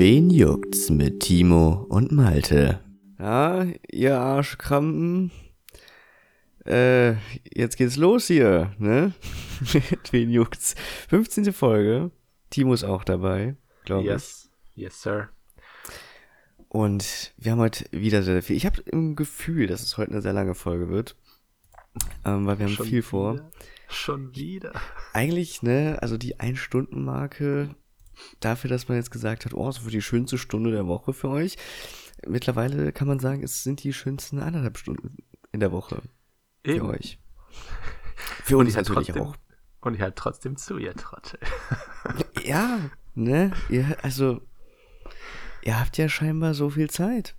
Wen juckt's mit Timo und Malte? Ja, ihr Arschkrampen. Äh, jetzt geht's los hier, ne? mit Wen juckt's? 15. Folge. Timo ist auch dabei, glaube yes. ich. Yes, sir. Und wir haben heute wieder sehr viel. Ich habe im Gefühl, dass es heute eine sehr lange Folge wird. Ähm, weil wir haben Schon viel vor. Wieder? Schon wieder. Eigentlich, ne, also die Ein-Stunden-Marke dafür, dass man jetzt gesagt hat, oh, es wird die schönste Stunde der Woche für euch. Mittlerweile kann man sagen, es sind die schönsten anderthalb Stunden in der Woche für Eben. euch. Für uns natürlich trotzdem, auch. Und ich halt trotzdem zu, ihr Trottel. ja, ne, ihr, also, ihr habt ja scheinbar so viel Zeit.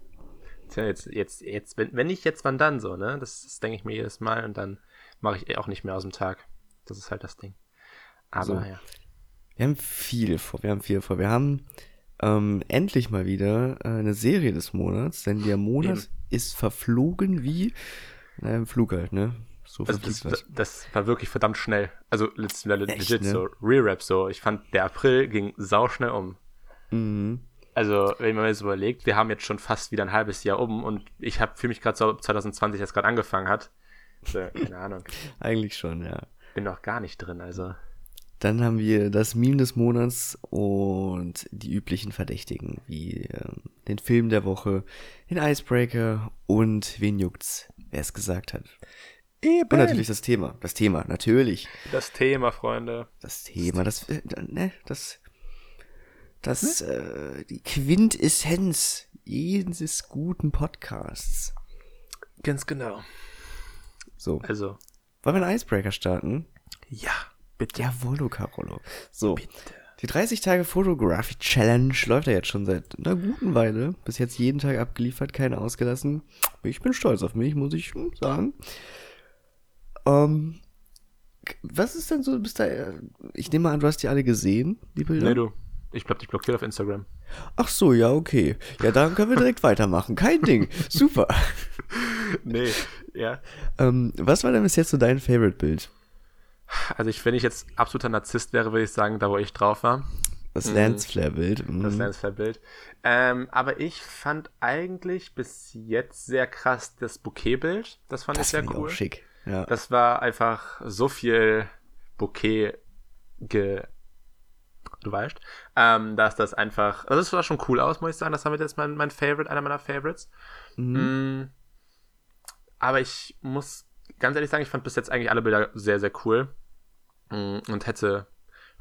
Tja, jetzt, jetzt, jetzt, wenn, wenn nicht jetzt, wann dann so, ne? Das, das denke ich mir jedes Mal und dann mache ich auch nicht mehr aus dem Tag. Das ist halt das Ding. Aber so. ja. Wir haben viel vor, wir haben viel vor. Wir haben ähm, endlich mal wieder äh, eine Serie des Monats, denn der Monat Eben. ist verflogen wie naja, im Flug halt, ne? So also das, das, das, war wirklich verdammt schnell. Also legit, legit ne? so, Re-Rap so. Ich fand, der April ging sauschnell um. Mhm. Also, wenn man jetzt überlegt, wir haben jetzt schon fast wieder ein halbes Jahr um und ich habe für mich gerade so 2020 jetzt gerade angefangen hat. So, keine Ahnung. Eigentlich schon, ja. Bin noch gar nicht drin, also. Dann haben wir das Meme des Monats und die üblichen Verdächtigen, wie ähm, den Film der Woche, den Icebreaker und wen juckt's, wer es gesagt hat. Eben. Und natürlich das Thema. Das Thema, natürlich. Das Thema, Freunde. Das Thema, das, äh, ne, das, das, hm? äh, die Quintessenz jedes guten Podcasts. Ganz genau. So. Also. Wollen wir einen Icebreaker starten? Ja, bitte. Jawollo, Carolo. So. Bitte. Die 30 Tage Photography Challenge läuft ja jetzt schon seit einer guten Weile. Bis jetzt jeden Tag abgeliefert, keine ausgelassen. Ich bin stolz auf mich, muss ich sagen. Ähm, was ist denn so, bist da, ich nehme mal an, du hast die alle gesehen, die Bilder? Nee, du. Ich bleib dich blockiert auf Instagram. Ach so, ja, okay. Ja, dann können wir direkt weitermachen. Kein Ding. Super. nee, ja. Ähm, was war denn bis jetzt so dein Favorite-Bild? Also, ich, wenn ich jetzt absoluter Narzisst wäre, würde ich sagen, da wo ich drauf war. Das mhm. Lensflare-Bild. Mhm. Das Lensflare-Bild. Ähm, aber ich fand eigentlich bis jetzt sehr krass das Bouquet-Bild. Das fand das ich sehr cool. Auch schick. Ja. Das war einfach so viel Bouquet ge du weißt, ähm, dass das einfach, also das sah schon cool aus, muss ich sagen. Das war jetzt mein, mein Favorite, einer meiner Favorites. Mhm. Mm, aber ich muss ganz ehrlich sagen, ich fand bis jetzt eigentlich alle Bilder sehr, sehr cool und hätte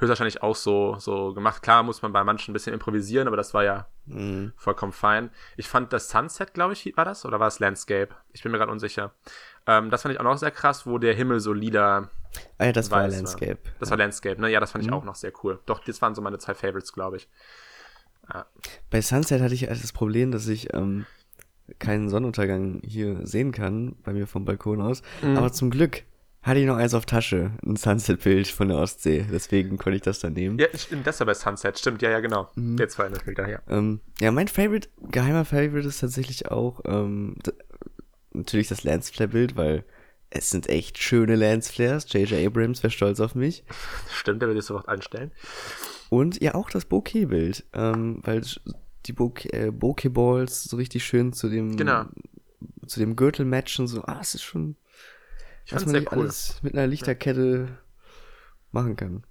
höchstwahrscheinlich auch so, so gemacht. Klar muss man bei manchen ein bisschen improvisieren, aber das war ja mhm. vollkommen fein. Ich fand das Sunset, glaube ich, war das? Oder war es Landscape? Ich bin mir gerade unsicher. Ähm, das fand ich auch noch sehr krass, wo der Himmel so lila. Ah ja, das war Landscape. War. Das war Landscape, ne? Ja, das fand ich mhm. auch noch sehr cool. Doch, das waren so meine zwei Favorites, glaube ich. Ja. Bei Sunset hatte ich also das Problem, dass ich ähm, keinen Sonnenuntergang hier sehen kann, bei mir vom Balkon aus. Mhm. Aber zum Glück hatte ich noch eins auf Tasche, ein Sunset-Bild von der Ostsee. Deswegen konnte ich das dann nehmen. Ja, stimmt, das war bei Sunset, stimmt, ja, ja, genau. Mhm. Jetzt war das Bild daher. Ähm, ja, mein Favorite, geheimer Favorite ist tatsächlich auch ähm, natürlich das Lensflare-Bild, weil es sind echt schöne Lensflares. J.J. Abrams wäre stolz auf mich. Stimmt, der würde es sofort anstellen. Und ja, auch das Bokeh-Bild, ähm, weil die Bokeh-Balls so richtig schön zu dem, genau. zu dem Gürtel matchen, so, ah, es ist schon, ich was man nicht cool. alles mit einer Lichterkette ja. machen kann.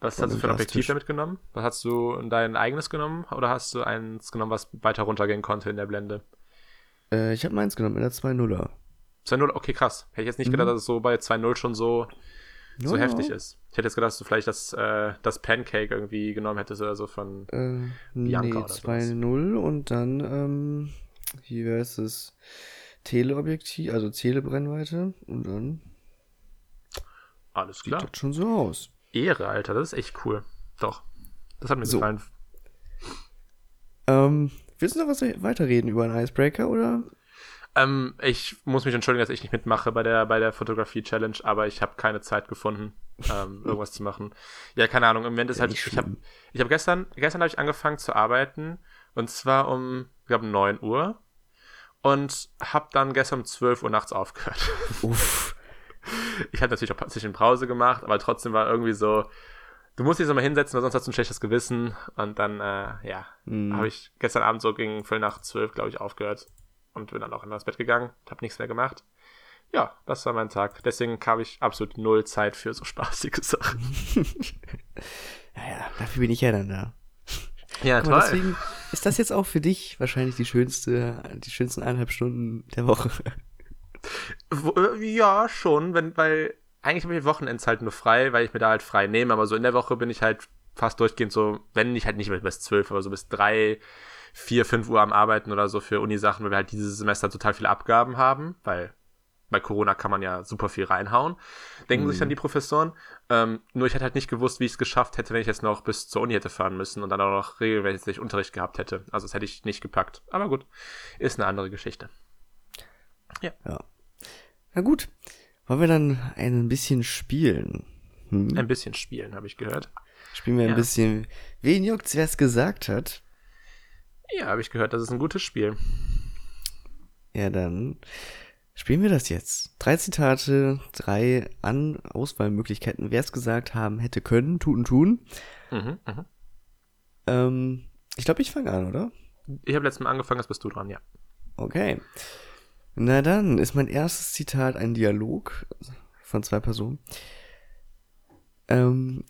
Was hast du für ein Objektiv damit genommen? Was hast du dein eigenes genommen oder hast du eins genommen, was weiter runtergehen konnte in der Blende? Äh, ich habe meins genommen in der 2.0er. 2.0, okay, krass. Hätte ich jetzt nicht mhm. gedacht, dass es so bei 2.0 schon so, so ja. heftig ist. Ich hätte jetzt gedacht, dass du vielleicht das, äh, das Pancake irgendwie genommen hättest oder so von äh, Bianca nee, 2.0 und dann, ähm, wie wäre es, Teleobjektiv, also Telebrennweite und dann alles klar. Sieht das schon so aus. Ehre, Alter, das ist echt cool. Doch. Das hat mir so. gefallen. Ähm, willst du noch was weiterreden über einen Icebreaker oder ähm, ich muss mich entschuldigen, dass ich nicht mitmache bei der, bei der Fotografie-Challenge, aber ich habe keine Zeit gefunden, ähm, irgendwas zu machen. Ja, keine Ahnung. Im Moment ist ja, halt, ich habe ich hab gestern, gestern habe ich angefangen zu arbeiten und zwar um, ich glaube, 9 Uhr und habe dann gestern um 12 Uhr nachts aufgehört. Uff. Ich hatte natürlich auch ein bisschen Pause gemacht, aber trotzdem war irgendwie so, du musst dich jetzt mal hinsetzen, weil sonst hast du ein schlechtes Gewissen. Und dann, äh, ja, Mhm. habe ich gestern Abend so gegen Viertel nach zwölf, glaube ich, aufgehört. Und bin dann auch immer ins Bett gegangen, habe nichts mehr gemacht. Ja, das war mein Tag. Deswegen habe ich absolut null Zeit für so spaßige Sachen. Ja, ja, dafür bin ich ja dann da. Ja, Guck mal, deswegen ist das jetzt auch für dich wahrscheinlich die schönste, die schönsten eineinhalb Stunden der Woche. Wo- äh, Ja, schon, wenn, weil eigentlich habe ich Wochenends halt nur frei, weil ich mir da halt frei nehme, aber so in der Woche bin ich halt fast durchgehend so, wenn nicht halt nicht mehr bis zwölf, aber so bis drei, vier, fünf Uhr am Arbeiten oder so für Uni-Sachen, weil wir halt dieses Semester total viele Abgaben haben, weil bei Corona kann man ja super viel reinhauen, denken sich dann die Professoren. Ähm, nur ich hätte halt nicht gewusst, wie ich es geschafft hätte, wenn ich jetzt noch bis zur Uni hätte fahren müssen und dann auch noch regelmäßig Unterricht gehabt hätte. Also das hätte ich nicht gepackt. Aber gut, ist eine andere Geschichte. Ja. Na gut. Wollen wir dann ein bisschen spielen? Hm? Ein bisschen spielen, habe ich gehört. Spielen wir ein Ja. bisschen. Wen juckt's, wer es gesagt hat? Ja, habe ich gehört, das ist ein gutes Spiel. Ja, dann spielen wir das jetzt. Drei Zitate, drei An Auswahlmöglichkeiten, wer es gesagt haben hätte können, tun, tun. Mhm, mhm. Ähm, ich glaube, ich fange an, oder? Ich habe letztes Mal angefangen, jetzt bist du dran, ja. Okay. Na dann ist mein erstes Zitat ein Dialog von zwei Personen. Ähm,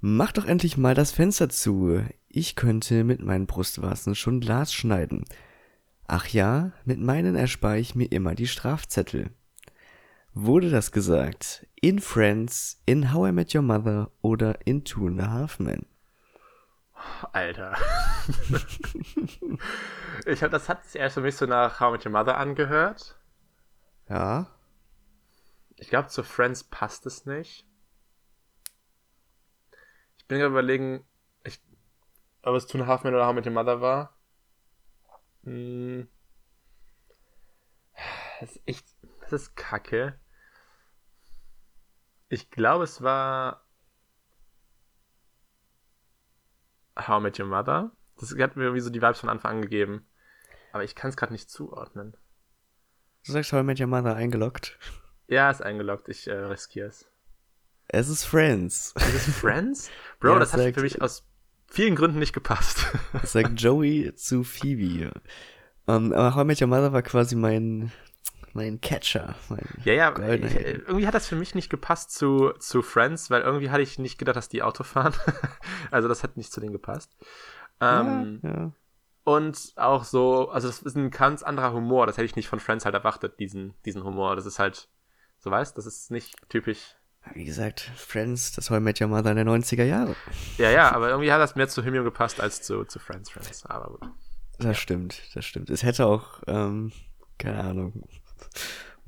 mach doch endlich mal das Fenster zu. Ich könnte mit meinen Brustwarzen schon Glas schneiden. Ach ja, mit meinen erspare ich mir immer die Strafzettel. Wurde das gesagt? In Friends, in How I Met Your Mother oder in Two and a Half Men? Alter. ich habe, das hat sich erst für mich so nach How I Met Your Mother angehört. Ja. Ich glaube, zu Friends passt es nicht. Ich bin gerade überlegen, ich, ob es Two and a Half Men oder How I Met Your Mother war. Hm. Das ist echt, das ist kacke. Ich glaube, es war How I Met Your Mother. Das hat mir irgendwie so die Vibes von Anfang an gegeben. Aber ich kann es gerade nicht zuordnen. Du sagst How I Met Your Mother eingeloggt. Ja, ist eingeloggt. Ich äh, riskiere es. Es ist Friends. Ist es Friends? Bro, Ja, das hat für mich aus vielen Gründen nicht gepasst. Das sagt Joey zu Phoebe. Ähm, aber How I Met Your Mother war quasi mein, mein Catcher. Mein ja, ja, ich, äh, irgendwie hat das für mich nicht gepasst zu, zu Friends, weil irgendwie hatte ich nicht gedacht, dass die Auto fahren. also das hat nicht zu denen gepasst. Ähm, ja, ja. Und auch so, also das ist ein ganz anderer Humor. Das hätte ich nicht von Friends halt erwartet, diesen, diesen Humor. Das ist halt, so weißt, das ist nicht typisch. Wie gesagt, Friends, das How I Met Your Mother in der 90er Jahre. Ja, ja, aber irgendwie hat das mehr zu Hymium gepasst als zu, zu Friends, Friends. Aber gut. Das stimmt, das stimmt. Es hätte auch, ähm, keine Ahnung,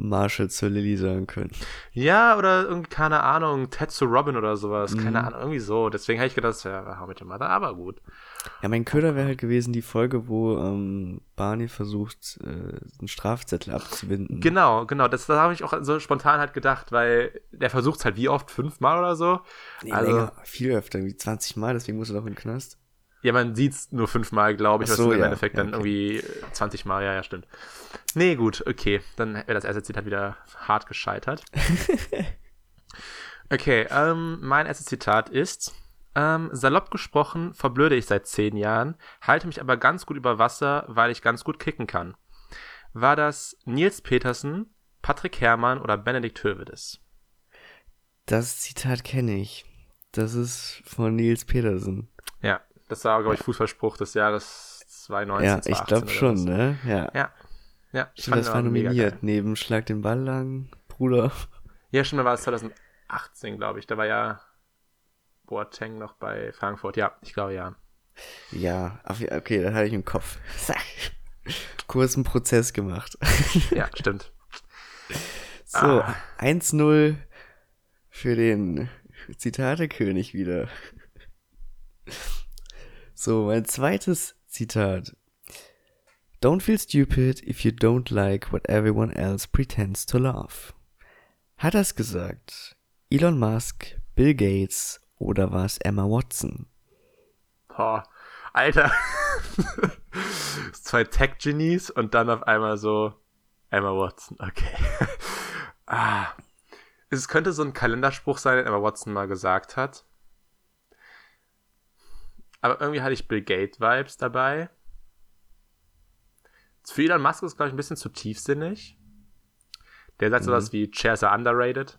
Marshall zu Lily sagen können. Ja, oder irgendwie, keine Ahnung, Ted zu Robin oder sowas. Mhm. Keine Ahnung, irgendwie so. Deswegen habe ich gedacht, das wäre How Met Your Mother, aber gut. Ja, mein Köder wäre halt gewesen die Folge, wo ähm, Barney versucht, äh, einen Strafzettel abzuwinden. Genau, genau. Das, das habe ich auch so spontan halt gedacht, weil der versucht es halt wie oft? Fünfmal oder so? nee, also- länger, viel öfter, wie 20 Mal, deswegen muss er doch in den Knast. Ja, man sieht's nur fünfmal, glaube ich. Ach was so, sind im ja, Endeffekt ja, dann okay. irgendwie äh, 20 Mal. Ja, ja, stimmt. Nee, gut, okay. Dann wäre das erste Zitat wieder hart gescheitert. okay, ähm, mein erstes Zitat ist, ähm, salopp gesprochen verblöde ich seit zehn Jahren, halte mich aber ganz gut über Wasser, weil ich ganz gut kicken kann. War das Nils Petersen, Patrick Herrmann oder Benedikt Hövedes? Das Zitat kenne ich. Das ist von Nils Petersen. Ja, das war, glaube ich, Fußballspruch des Jahres 2019. ja, ich 2018 glaube schon, was. ne? Ja. Ja. Ja, ich Stimmt, das war nominiert. Neben Schlag den Ball lang, Bruder. Ja, stimmt, da war es 2018, glaube ich. Da war ja Boateng noch bei Frankfurt. Ja, ich glaube ja. Ja, okay, da hatte ich im Kopf. Kurzen Prozess gemacht. Ja, stimmt. So, Ah. 1-0 für den Zitatekönig wieder. So, mein zweites Zitat. Don't feel stupid if you don't like what everyone else pretends to love. Hat das gesagt? Elon Musk, Bill Gates oder war es Emma Watson? Boah, Alter. Zwei Tech-Genies und dann auf einmal so Emma Watson. Okay. ah. Es könnte so ein Kalenderspruch sein, den Emma Watson mal gesagt hat. Aber irgendwie hatte ich Bill Gates-Vibes dabei. Für Elon Musk ist, glaube ich, ein bisschen zu tiefsinnig. Der sagt mhm. sowas wie Chairs are underrated.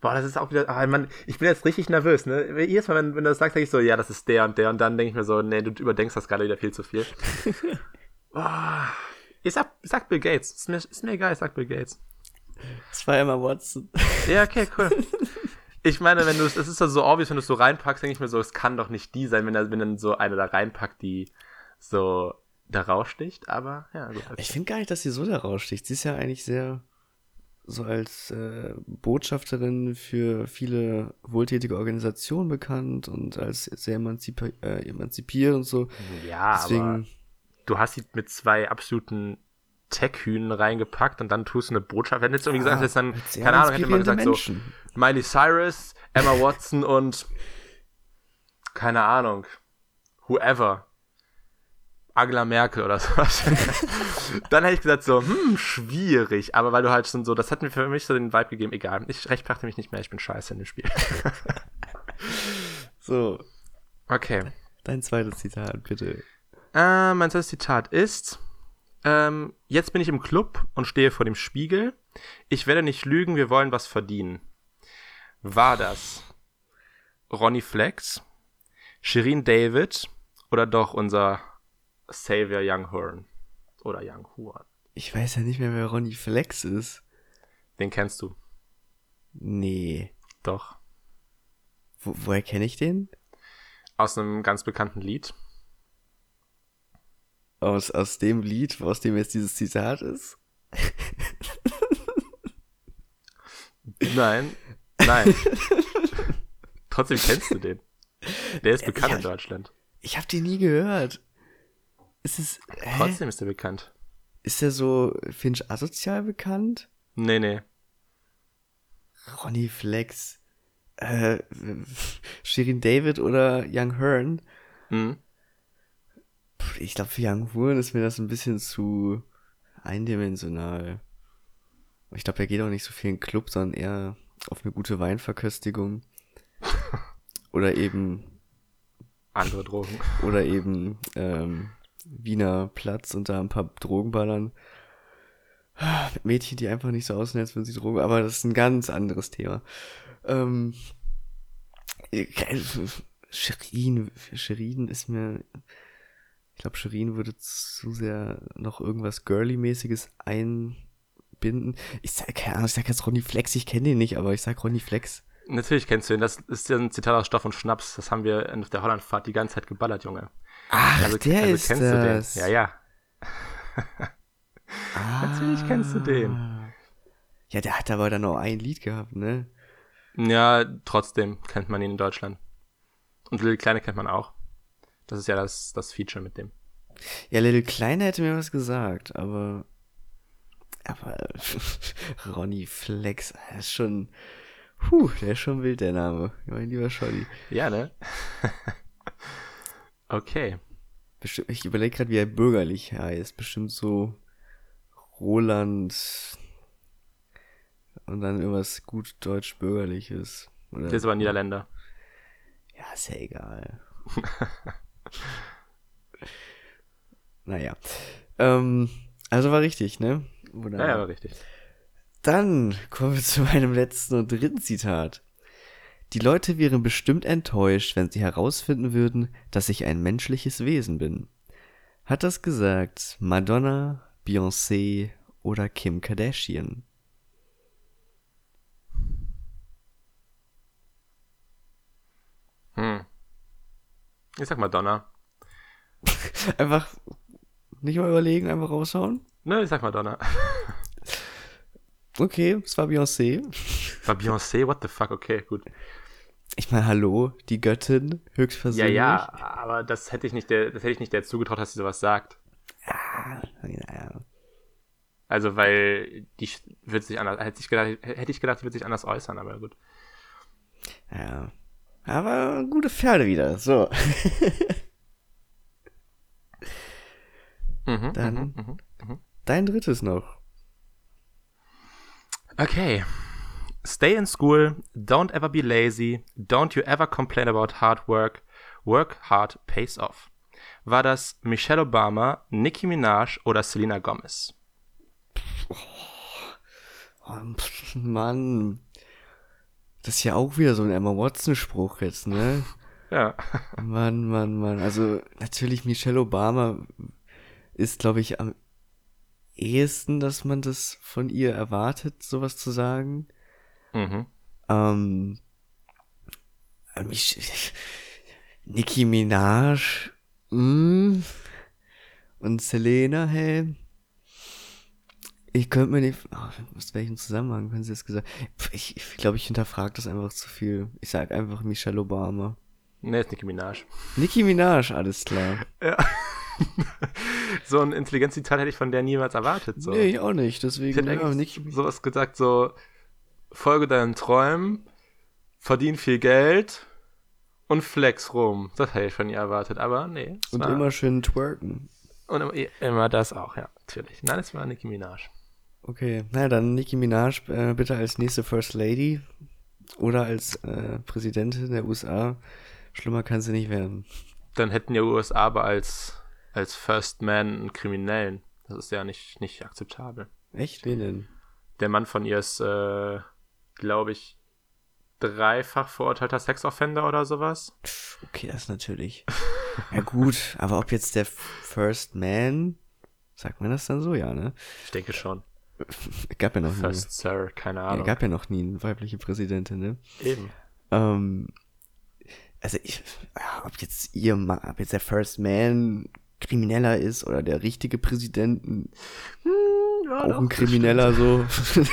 Boah, das ist auch wieder. Ah, Mann, ich bin jetzt richtig nervös, ne? Jedes Mal, wenn, wenn du das sagst, denke ich so, ja, das ist der und der. Und dann denke ich mir so, nee, du überdenkst das gerade wieder viel zu viel. Boah. Ich sag, ich sag Bill Gates. Ist mir, ist mir egal, ich sag Bill Gates. Das war Emma Watson. Ja, okay, cool. Ich meine, wenn du es ist so obvious, wenn du es so reinpackst, denke ich mir so, es kann doch nicht die sein, wenn wenn dann so eine da reinpackt, die so da raussticht, aber ja, gut. Okay. Ich finde gar nicht, dass sie so da raussticht. Sie ist ja eigentlich sehr so als äh, Botschafterin für viele wohltätige Organisationen bekannt und als sehr emanzipi äh, emanzipiert und so. Ja, Deswegen, aber du hast sie mit zwei absoluten Tech-Hühnen reingepackt und dann tust du eine Botschaft. Wenn jetzt irgendwie ja, gesagt hättest, dann, keine Ahnung, hätte man gesagt Menschen. so, Miley Cyrus, Emma Watson und keine Ahnung, whoever. Angela Merkel oder sowas. dann hätte ich gesagt so, hm, schwierig. Aber weil du halt schon so, das hat mir für mich so den Vibe gegeben, egal. Ich rechtfertige mich nicht mehr, ich bin scheiße in dem Spiel. so. Okay. Dein zweites Zitat, bitte. Äh, mein zweites Zitat ist, ähm, jetzt bin ich im Club und stehe vor dem Spiegel. Ich werde nicht lügen, wir wollen was verdienen. War das Ronnie Flex, Shirin David oder doch unser Savior Young Horn? Oder Young Horn? Ich weiß ja nicht mehr, wer Ronnie Flex ist. Den kennst du. Nee. Doch. Wo, woher kenne ich den? Aus einem ganz bekannten Lied aus, aus dem Lied, aus dem jetzt dieses Zitat ist? nein, nein. Trotzdem kennst du den. Der ist bekannt hab, in Deutschland. Ich habe den nie gehört. Ist es. Hä? Trotzdem ist er bekannt. Ist der so Finch asozial bekannt? Nee, nee. Ronnie Flex. Äh, Shirin David oder Young Hearn. Mhm ich glaube, für Young Huren ist mir das ein bisschen zu eindimensional. Ich glaube, er geht auch nicht so viel in den Club, sondern eher auf eine gute Weinverköstigung. Oder eben. Andere Drogen. Oder eben ähm, Wiener Platz und da ein paar Drogenballern. Mit Mädchen, die einfach nicht so aussehen, als würden sie Drogen. Aber das ist ein ganz anderes Thema. Ähm, Shirin, Shirin ist mir ich glaube, Shirin würde zu sehr noch irgendwas Girly-mäßiges einbinden. Ich sag, keine Ahnung, ich sag jetzt Ronny Flex, ich kenne den nicht, aber ich sag Ronny Flex. Natürlich kennst du ihn, das ist ja ein Zitat aus Stoff und Schnaps, das haben wir auf der Hollandfahrt die ganze Zeit geballert, Junge. Ach, also, der also ist kennst das. du den? Ja, ja. ah, Natürlich kennst du den. Ja, der hat aber dann noch ein Lied gehabt, ne? Ja, trotzdem kennt man ihn in Deutschland. Und Lil Kleine kennt man auch. Das ist ja das, das Feature mit dem. Ja, Little Kleiner hätte mir was gesagt, aber. Aber Ronny Flex, er ist schon. Puh, der ist schon wild, der Name. Mein lieber Scholli. Ja, ne? okay. Bestimmt, ich überlege gerade, wie er bürgerlich heißt. Bestimmt so Roland und dann irgendwas gut deutsch-bürgerliches. Der ist aber Niederländer. Ja, ist ja egal. naja. Ähm, also war richtig, ne? Wunderbar. Ja, ja, war richtig. Dann kommen wir zu meinem letzten und dritten Zitat. Die Leute wären bestimmt enttäuscht, wenn sie herausfinden würden, dass ich ein menschliches Wesen bin. Hat das gesagt Madonna, Beyoncé oder Kim Kardashian? Hm. Ich sag Madonna. einfach nicht mal überlegen, einfach raushauen? Nö, ich sag Madonna. okay, es war Beyoncé. War Beyoncé? What the fuck? Okay, gut. Ich meine, hallo, die Göttin, höchstpersönlich. Ja, ja, aber das hätte ich nicht der, das hätte ich nicht der zugetraut, dass sie sowas sagt. Ja, ja. Also, weil die wird sich anders, hätte ich gedacht, hätte ich gedacht, die wird sich anders äußern, aber gut. Ja. Aber gute Pferde wieder. So. mhm, Dann mhm, mhm, mhm, dein drittes noch. Okay. Stay in school, don't ever be lazy, don't you ever complain about hard work, work hard pays off. War das Michelle Obama, Nicki Minaj oder Selena Gomez? Oh, Mann. Das ist ja auch wieder so ein Emma Watson-Spruch jetzt, ne? Ja. Mann, Mann, Mann. Also natürlich Michelle Obama ist, glaube ich, am ehesten, dass man das von ihr erwartet, sowas zu sagen. Mhm. Ähm, mich, Nicki Minaj mm, und Selena, hey. Ich könnte mir nicht. Oh, aus welchem Zusammenhang können Sie das gesagt? Ich, ich glaube, ich hinterfrage das einfach zu viel. Ich sag einfach Michelle Obama. Nee, ist Nicki Minaj. Nicki Minaj, alles klar. Ja. so ein Intelligenzzitat hätte ich von der niemals erwartet. So. Nee, ich auch nicht. Deswegen ich hätte ja, Nicki sowas gesagt, so folge deinen Träumen, verdien viel Geld und flex rum. Das hätte ich von ihr erwartet, aber nee. Und war- immer schön twerken. und immer, immer das auch, ja, natürlich. Nein, es war Nicki Minaj. Okay, na dann Nicki Minaj äh, bitte als nächste First Lady oder als äh, Präsidentin der USA. Schlimmer kann sie nicht werden. Dann hätten ja USA aber als, als First Man einen Kriminellen. Das ist ja nicht, nicht akzeptabel. Echt? Wen denn? Der Mann von ihr ist, äh, glaube ich, dreifach verurteilter Sexoffender oder sowas. Okay, das natürlich. ja gut, aber ob jetzt der First Man, sagt man das dann so, ja, ne? Ich denke schon. Gab ja noch nie. First Sir, keine Ja, Ahnung. gab ja noch nie eine weibliche Präsidentin, ne? Eben. Ähm, also ich, ja, ob jetzt ihr, ob jetzt der First Man Krimineller ist oder der richtige Präsident, ein- Ja, auch doch, ein Krimineller so. Das stimmt.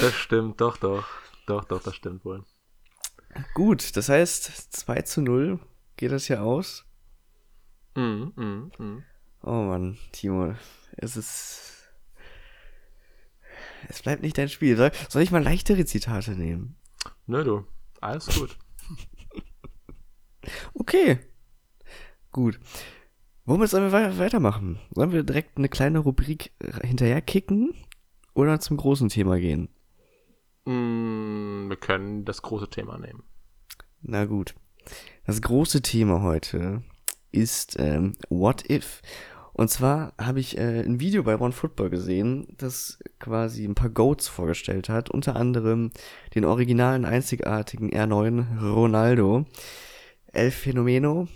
das stimmt, doch, doch. Doch, doch, das stimmt wohl. Gut, das heißt 2 zu 0 geht das ja aus. Mhm, mhm, mhm. Oh Mann, Timo, es ist. Es bleibt nicht dein Spiel. Soll, soll ich mal leichtere Zitate nehmen? Nö, du. Alles gut. Okay. Gut. Womit sollen wir wei- weitermachen? Sollen wir direkt eine kleine Rubrik äh, hinterher kicken oder zum großen Thema gehen? Mm, wir können das große Thema nehmen. Na gut. Das große Thema heute ist ähm, What If. Und zwar habe ich äh, ein Video bei OneFootball gesehen, das quasi ein paar Goats vorgestellt hat, unter anderem den originalen einzigartigen R9 Ronaldo. El Fenomeno.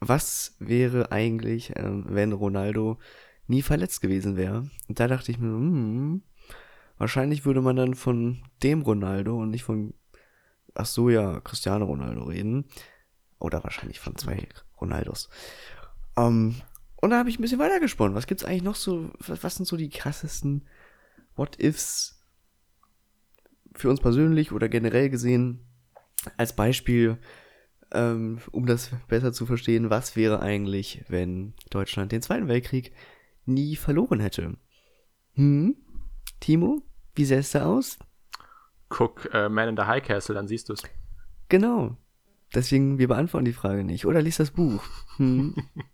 Was wäre eigentlich, ähm, wenn Ronaldo nie verletzt gewesen wäre? Und da dachte ich mir, hm, wahrscheinlich würde man dann von dem Ronaldo und nicht von ach so, ja, Cristiano Ronaldo reden. Oder wahrscheinlich von zwei Ronaldos. Ähm, und da habe ich ein bisschen weitergesponnen. Was gibt's eigentlich noch so, was, was sind so die krassesten What-Ifs für uns persönlich oder generell gesehen? Als Beispiel, ähm, um das besser zu verstehen, was wäre eigentlich, wenn Deutschland den Zweiten Weltkrieg nie verloren hätte? Hm? Timo, wie sähe es da aus? Guck äh, Man in the High Castle, dann siehst du es. Genau. Deswegen, wir beantworten die Frage nicht. Oder liest das Buch. Hm.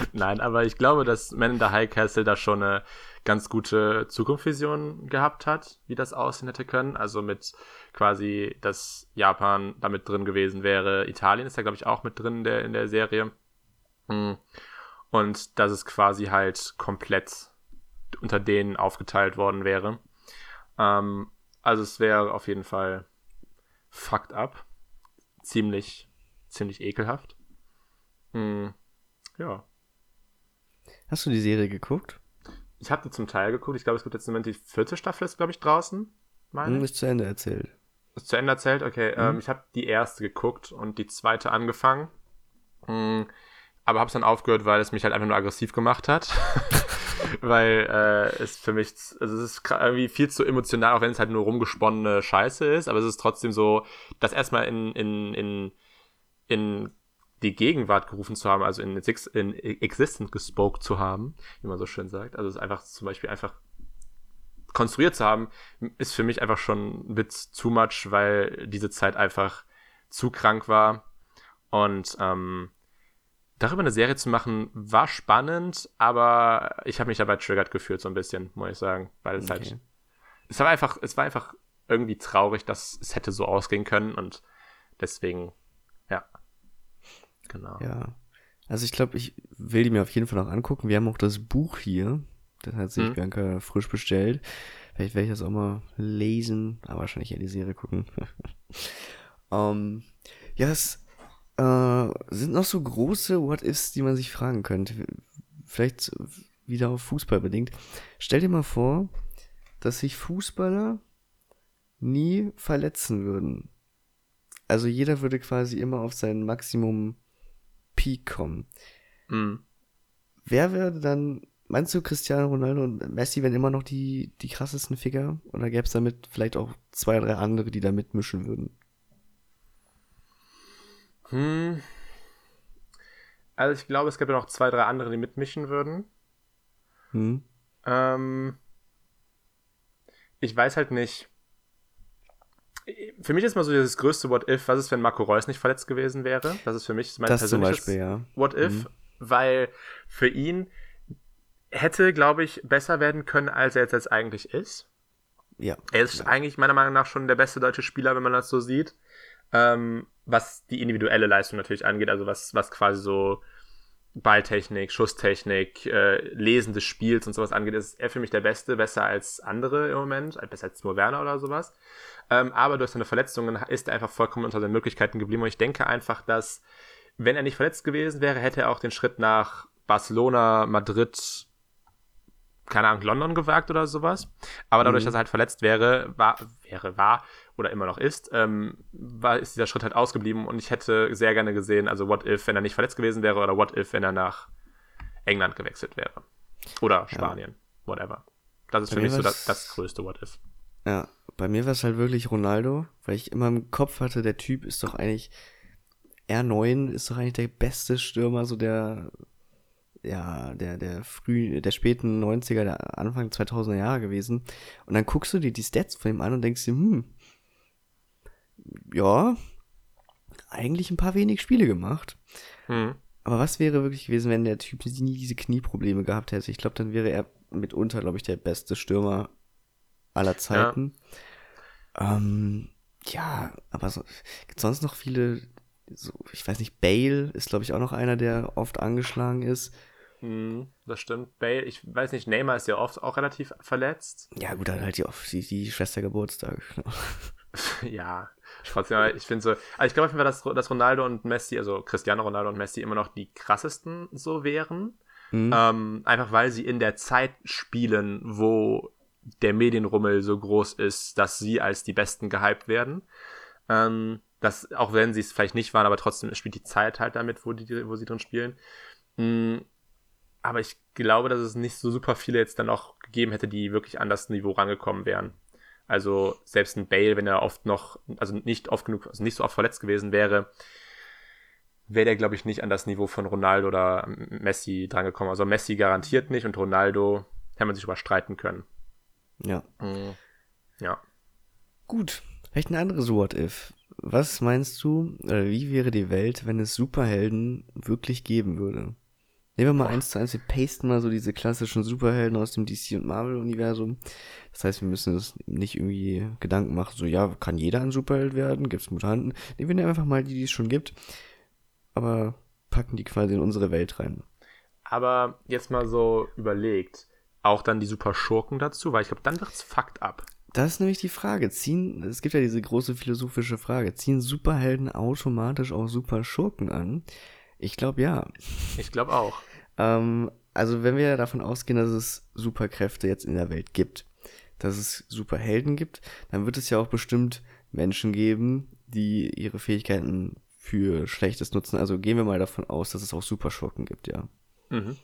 Nein, aber ich glaube, dass Man in the High Castle da schon eine ganz gute Zukunftsvision gehabt hat, wie das aussehen hätte können. Also mit quasi, dass Japan da mit drin gewesen wäre. Italien ist da, glaube ich, auch mit drin in der, in der Serie. Mm. Und dass es quasi halt komplett unter denen aufgeteilt worden wäre. Ähm, also es wäre auf jeden Fall fucked up. Ziemlich, ziemlich ekelhaft. Hm, ja. Hast du die Serie geguckt? Ich habe die zum Teil geguckt. Ich glaube, es gibt jetzt im Moment die vierte Staffel, ist, glaube ich, draußen. Meine Hm, ist zu Ende erzählt. Ist zu Ende erzählt? Okay, ähm, ich habe die erste geguckt und die zweite angefangen. Hm, aber habe es dann aufgehört, weil es mich halt einfach nur aggressiv gemacht hat. weil äh, es für mich, also es ist irgendwie viel zu emotional, auch wenn es halt nur rumgesponnene Scheiße ist. Aber es ist trotzdem so, das erstmal in, in, in, in die Gegenwart gerufen zu haben, also in, in Existent gespoke zu haben, wie man so schön sagt. Also es einfach zum Beispiel einfach konstruiert zu haben, ist für mich einfach schon ein bit too much, weil diese Zeit einfach zu krank war. Und ähm, darüber eine Serie zu machen, war spannend, aber ich habe mich dabei triggert gefühlt so ein bisschen, muss ich sagen. Weil es Okay. halt. Es war einfach, es war einfach irgendwie traurig, dass es hätte so ausgehen können und deswegen. Genau. Ja. Also ich glaube, ich will die mir auf jeden Fall noch angucken. Wir haben auch das Buch hier. Das hat sich hm. Bianca frisch bestellt. Vielleicht werde ich das auch mal lesen, aber wahrscheinlich eher die Serie gucken. um, ähm, ja, es äh, sind noch so große What-Ifs, die man sich fragen könnte. Vielleicht wieder auf Fußball bedingt. Stell dir mal vor, dass sich Fußballer nie verletzen würden. Also jeder würde quasi immer auf sein Maximum Peak kommen. Mhm. Wer würde dann, meinst du, Cristiano Ronaldo und Messi wären immer noch die, die krassesten Ficker? Oder gäbe es damit vielleicht auch zwei, drei andere, die da mitmischen würden? Hm. Also ich glaube, es gäbe noch zwei, drei andere, die mitmischen würden. Hm. Ähm, ich weiß halt nicht. Für mich ist mal so das größte What If, was ist, wenn Marco Reus nicht verletzt gewesen wäre? Das ist für mich mein das persönliches Beispiel, ja. What If, mhm. weil für ihn hätte, glaube ich, besser werden können, als er jetzt eigentlich ist. Ja. Er ist ja. eigentlich meiner Meinung nach schon der beste deutsche Spieler, wenn man das so sieht. Ähm, was die individuelle Leistung natürlich angeht, also was, was quasi so Balltechnik, Schusstechnik, äh, Lesen des Spiels und sowas angeht, ist er für mich der Beste, besser als andere im Moment, besser als nur Werner oder sowas. Ähm, aber durch seine Verletzungen ist er einfach vollkommen unter seinen Möglichkeiten geblieben und ich denke einfach, dass wenn er nicht verletzt gewesen wäre, hätte er auch den Schritt nach Barcelona, Madrid, keine Ahnung, London gewagt oder sowas. Aber dadurch, mhm. dass er halt verletzt wäre, war, wäre, war oder immer noch ist, ähm, war, ist dieser Schritt halt ausgeblieben und ich hätte sehr gerne gesehen, also what if, wenn er nicht verletzt gewesen wäre oder what if, wenn er nach England gewechselt wäre. Oder Spanien, ja. whatever. Das ist bei für mich so das, das größte What if. Ja, bei mir war es halt wirklich Ronaldo, weil ich immer im Kopf hatte, der Typ ist doch eigentlich R9 ist doch eigentlich der beste Stürmer, so der ja, der, der früh, der späten 90er, der Anfang 2000er Jahre gewesen. Und dann guckst du dir die Stats von ihm an und denkst dir, hm, ja, eigentlich ein paar wenig Spiele gemacht. Hm. Aber was wäre wirklich gewesen, wenn der Typ nie diese Knieprobleme gehabt hätte? Ich glaube, dann wäre er mitunter, glaube ich, der beste Stürmer aller Zeiten. Ja, ähm, ja aber so, gibt sonst noch viele, so, ich weiß nicht, Bale ist, glaube ich, auch noch einer, der oft angeschlagen ist. Hm, das stimmt. Bale, ich weiß nicht, Neymar ist ja oft auch relativ verletzt. Ja, gut, dann halt die, die, die Schwester Geburtstag. ja, trotzdem, ich finde so, also ich glaube dass, dass Ronaldo und Messi, also Cristiano Ronaldo und Messi immer noch die krassesten so wären. Mhm. Ähm, einfach weil sie in der Zeit spielen, wo der Medienrummel so groß ist, dass sie als die Besten gehypt werden. Ähm, das, auch wenn sie es vielleicht nicht waren, aber trotzdem spielt die Zeit halt damit, wo, die, wo sie drin spielen. Mhm aber ich glaube, dass es nicht so super viele jetzt dann auch gegeben hätte, die wirklich an das Niveau rangekommen wären. Also selbst ein Bale, wenn er oft noch, also nicht oft genug, also nicht so oft verletzt gewesen wäre, wäre der, glaube ich, nicht an das Niveau von Ronaldo oder Messi drangekommen. Also Messi garantiert nicht und Ronaldo hätte man sich überstreiten können. Ja. Mhm. Ja. Gut. Vielleicht ein anderes What If. Was meinst du, oder wie wäre die Welt, wenn es Superhelden wirklich geben würde? Nehmen wir mal eins zu eins, wir pasten mal so diese klassischen Superhelden aus dem DC und Marvel-Universum. Das heißt, wir müssen uns nicht irgendwie Gedanken machen, so, ja, kann jeder ein Superheld werden? Gibt es Mutanten? Nehmen wir einfach mal die, die es schon gibt, aber packen die quasi in unsere Welt rein. Aber jetzt mal so überlegt, auch dann die Super-Schurken dazu, weil ich glaube, dann wird's fucked up. Das ist nämlich die Frage. Ziehen, es gibt ja diese große philosophische Frage, ziehen Superhelden automatisch auch Super-Schurken an? Ich glaube ja. Ich glaube auch. Ähm, also wenn wir davon ausgehen, dass es Superkräfte jetzt in der Welt gibt, dass es Superhelden gibt, dann wird es ja auch bestimmt Menschen geben, die ihre Fähigkeiten für Schlechtes nutzen. Also gehen wir mal davon aus, dass es auch Superschurken gibt, ja. Mhm.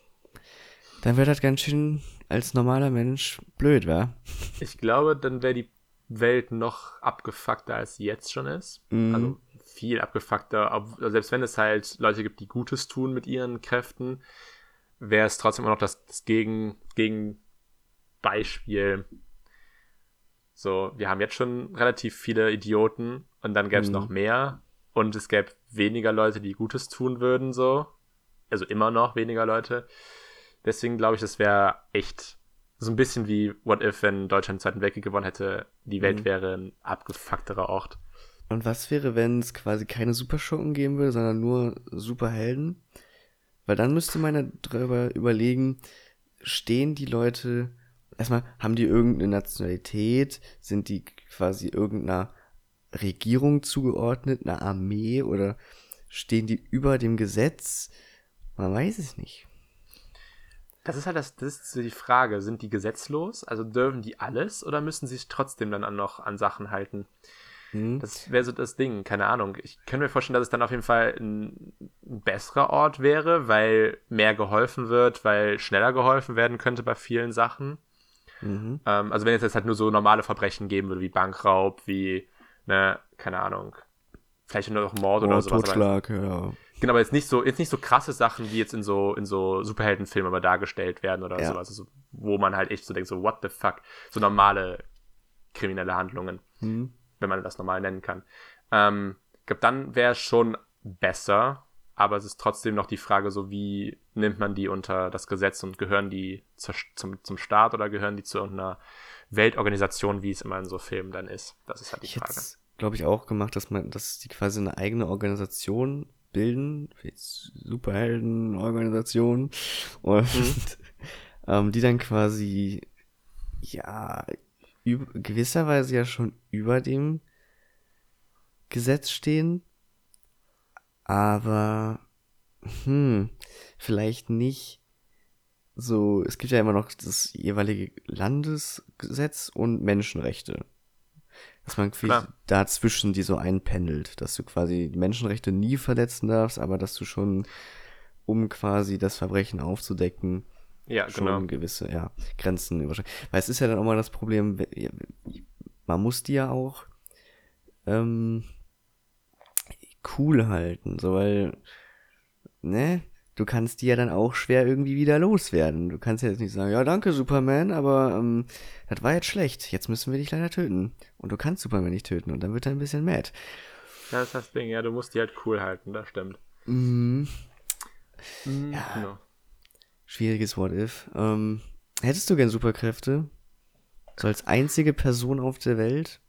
Dann wäre das ganz schön als normaler Mensch blöd, wa? Ich glaube, dann wäre die Welt noch abgefuckter, als sie jetzt schon ist. Mhm. Also viel abgefuckter. Selbst wenn es halt Leute gibt, die Gutes tun mit ihren Kräften, wäre es trotzdem immer noch das, das Gegen, Gegenbeispiel. So, wir haben jetzt schon relativ viele Idioten und dann gäbe es mhm. noch mehr und es gäbe weniger Leute, die Gutes tun würden, so. Also immer noch weniger Leute. Deswegen glaube ich, das wäre echt so ein bisschen wie What If, wenn Deutschland den Zweiten Weltkrieg gewonnen hätte, die Welt mhm. wäre ein abgefuckterer Ort. Und was wäre, wenn es quasi keine Superschurken geben würde, sondern nur Superhelden? Weil dann müsste man ja drüber überlegen, stehen die Leute, erstmal, haben die irgendeine Nationalität? Sind die quasi irgendeiner Regierung zugeordnet, einer Armee oder stehen die über dem Gesetz? Man weiß es nicht. Das ist halt das, das ist die Frage. Sind die gesetzlos? Also dürfen die alles oder müssen sie sich trotzdem dann noch an Sachen halten? Mhm. Das wäre so das Ding, keine Ahnung. Ich könnte mir vorstellen, dass es dann auf jeden Fall ein, ein besserer Ort wäre, weil mehr geholfen wird, weil schneller geholfen werden könnte bei vielen Sachen. Mhm. Ähm, also wenn es jetzt halt nur so normale Verbrechen geben würde, wie Bankraub, wie, ne, keine Ahnung, vielleicht nur noch Mord oh, oder sowas. Totschlag, ja. Genau, aber jetzt nicht so, jetzt nicht so krasse Sachen, wie jetzt in so, in so Superheldenfilmen aber dargestellt werden oder ja. sowas, also, wo man halt echt so denkt, so, what the fuck? So normale kriminelle Handlungen. Mhm wenn man das normal nennen kann. Ähm, ich glaube, dann wäre es schon besser, aber es ist trotzdem noch die Frage, so wie nimmt man die unter das Gesetz und gehören die zur, zum, zum Staat oder gehören die zu irgendeiner Weltorganisation, wie es immer in so Filmen dann ist? Das ist halt die ich Frage. glaube ich, auch gemacht, dass man, dass die quasi eine eigene Organisation bilden, Superheldenorganisation und mhm. ähm, die dann quasi ja gewisserweise ja schon über dem Gesetz stehen, aber hm, vielleicht nicht so, es gibt ja immer noch das jeweilige Landesgesetz und Menschenrechte. Dass man quasi dazwischen die so einpendelt, dass du quasi die Menschenrechte nie verletzen darfst, aber dass du schon, um quasi das Verbrechen aufzudecken, ja, schon genau. gewisse ja, Grenzen überschreiten. Weil es ist ja dann auch mal das Problem, man muss die ja auch ähm, cool halten, so weil, ne, du kannst die ja dann auch schwer irgendwie wieder loswerden. Du kannst ja jetzt nicht sagen, ja danke Superman, aber ähm, das war jetzt schlecht, jetzt müssen wir dich leider töten. Und du kannst Superman nicht töten und dann wird er ein bisschen mad. Das ist das Ding, ja, du musst die halt cool halten, das stimmt. Mhm. mhm ja. Genau. Schwieriges What If. Ähm, hättest du gern Superkräfte? So als einzige Person auf der Welt?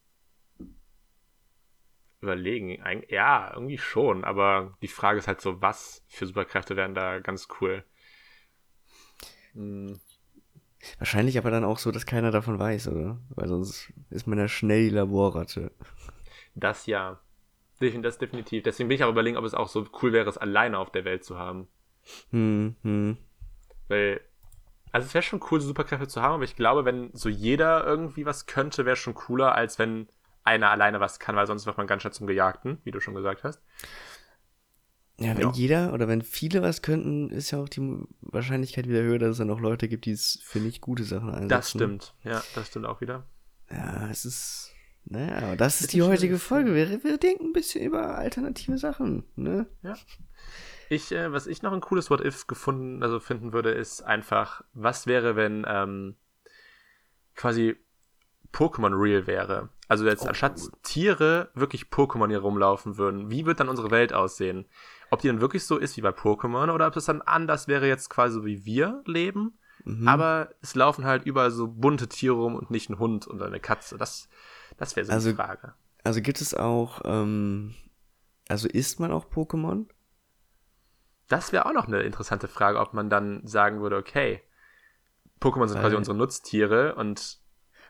Überlegen. Ja, irgendwie schon, aber die Frage ist halt so, was für Superkräfte wären da ganz cool. Hm. Wahrscheinlich aber dann auch so, dass keiner davon weiß, oder? Weil sonst ist man ja schnell die Laborratte. Das ja. Das definitiv. Deswegen bin ich auch überlegen, ob es auch so cool wäre, es alleine auf der Welt zu haben. Hm, hm. Weil, also es wäre schon cool, so Superkräfte zu haben, aber ich glaube, wenn so jeder irgendwie was könnte, wäre schon cooler, als wenn einer alleine was kann, weil sonst wird man ganz schnell zum Gejagten, wie du schon gesagt hast. Ja, wenn ja. jeder oder wenn viele was könnten, ist ja auch die Wahrscheinlichkeit wieder höher, dass es dann auch Leute gibt, die es für nicht gute Sachen einsetzen. Das stimmt, ja, das stimmt auch wieder. Ja, es ist. Naja, aber das ist die heutige Folge. Wir, wir denken ein bisschen über alternative Sachen, ne? Ja. Ich, äh, was ich noch ein cooles What If gefunden, also finden würde, ist einfach, was wäre, wenn ähm, quasi Pokémon real wäre? Also jetzt oh. anstatt Tiere wirklich Pokémon hier rumlaufen würden, wie wird dann unsere Welt aussehen? Ob die dann wirklich so ist wie bei Pokémon oder ob es dann anders wäre jetzt quasi so wie wir leben, mhm. aber es laufen halt überall so bunte Tiere rum und nicht ein Hund und eine Katze. Das, das wäre so also, die Frage. Also gibt es auch, ähm, also isst man auch Pokémon? Das wäre auch noch eine interessante Frage, ob man dann sagen würde, okay, Pokémon sind Weil, quasi unsere Nutztiere und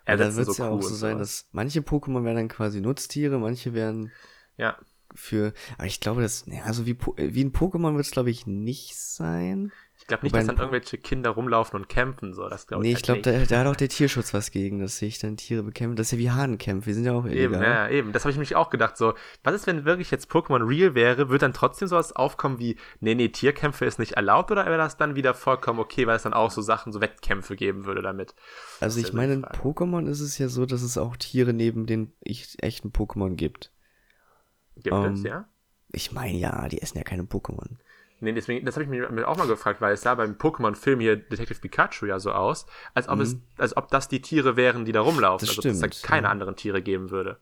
ja, dann wird es so ja auch so sein, dass manche Pokémon werden dann quasi Nutztiere, manche werden ja. für, aber ich glaube, das, ja, also wie, wie ein Pokémon wird es glaube ich nicht sein. Ich glaube nicht, Wobei dass dann irgendwelche Kinder rumlaufen und kämpfen, so. Das glaub nee, ich, ich halt glaube, da, da, hat auch der Tierschutz was gegen, dass sich dann Tiere bekämpfen. Das ist ja wie Hahnenkämpfe, wir sind ja auch illegal. Eben, ja, eben. Das habe ich mich auch gedacht, so, was ist, wenn wirklich jetzt Pokémon real wäre, wird dann trotzdem sowas aufkommen wie, nee, nee, Tierkämpfe ist nicht erlaubt, oder wäre das dann wieder vollkommen okay, weil es dann auch so Sachen, so Wettkämpfe geben würde damit? Also ich meine, in Pokémon ist es ja so, dass es auch Tiere neben den echten Pokémon gibt. Gibt um, es, ähm, ja? Ich meine, ja, die essen ja keine Pokémon. Nee, deswegen, das habe ich mir auch mal gefragt, weil es sah beim Pokémon-Film hier Detective Pikachu ja so aus, als ob mhm. es, als ob das die Tiere wären, die da rumlaufen, das also stimmt, dass es da keine ja. anderen Tiere geben würde.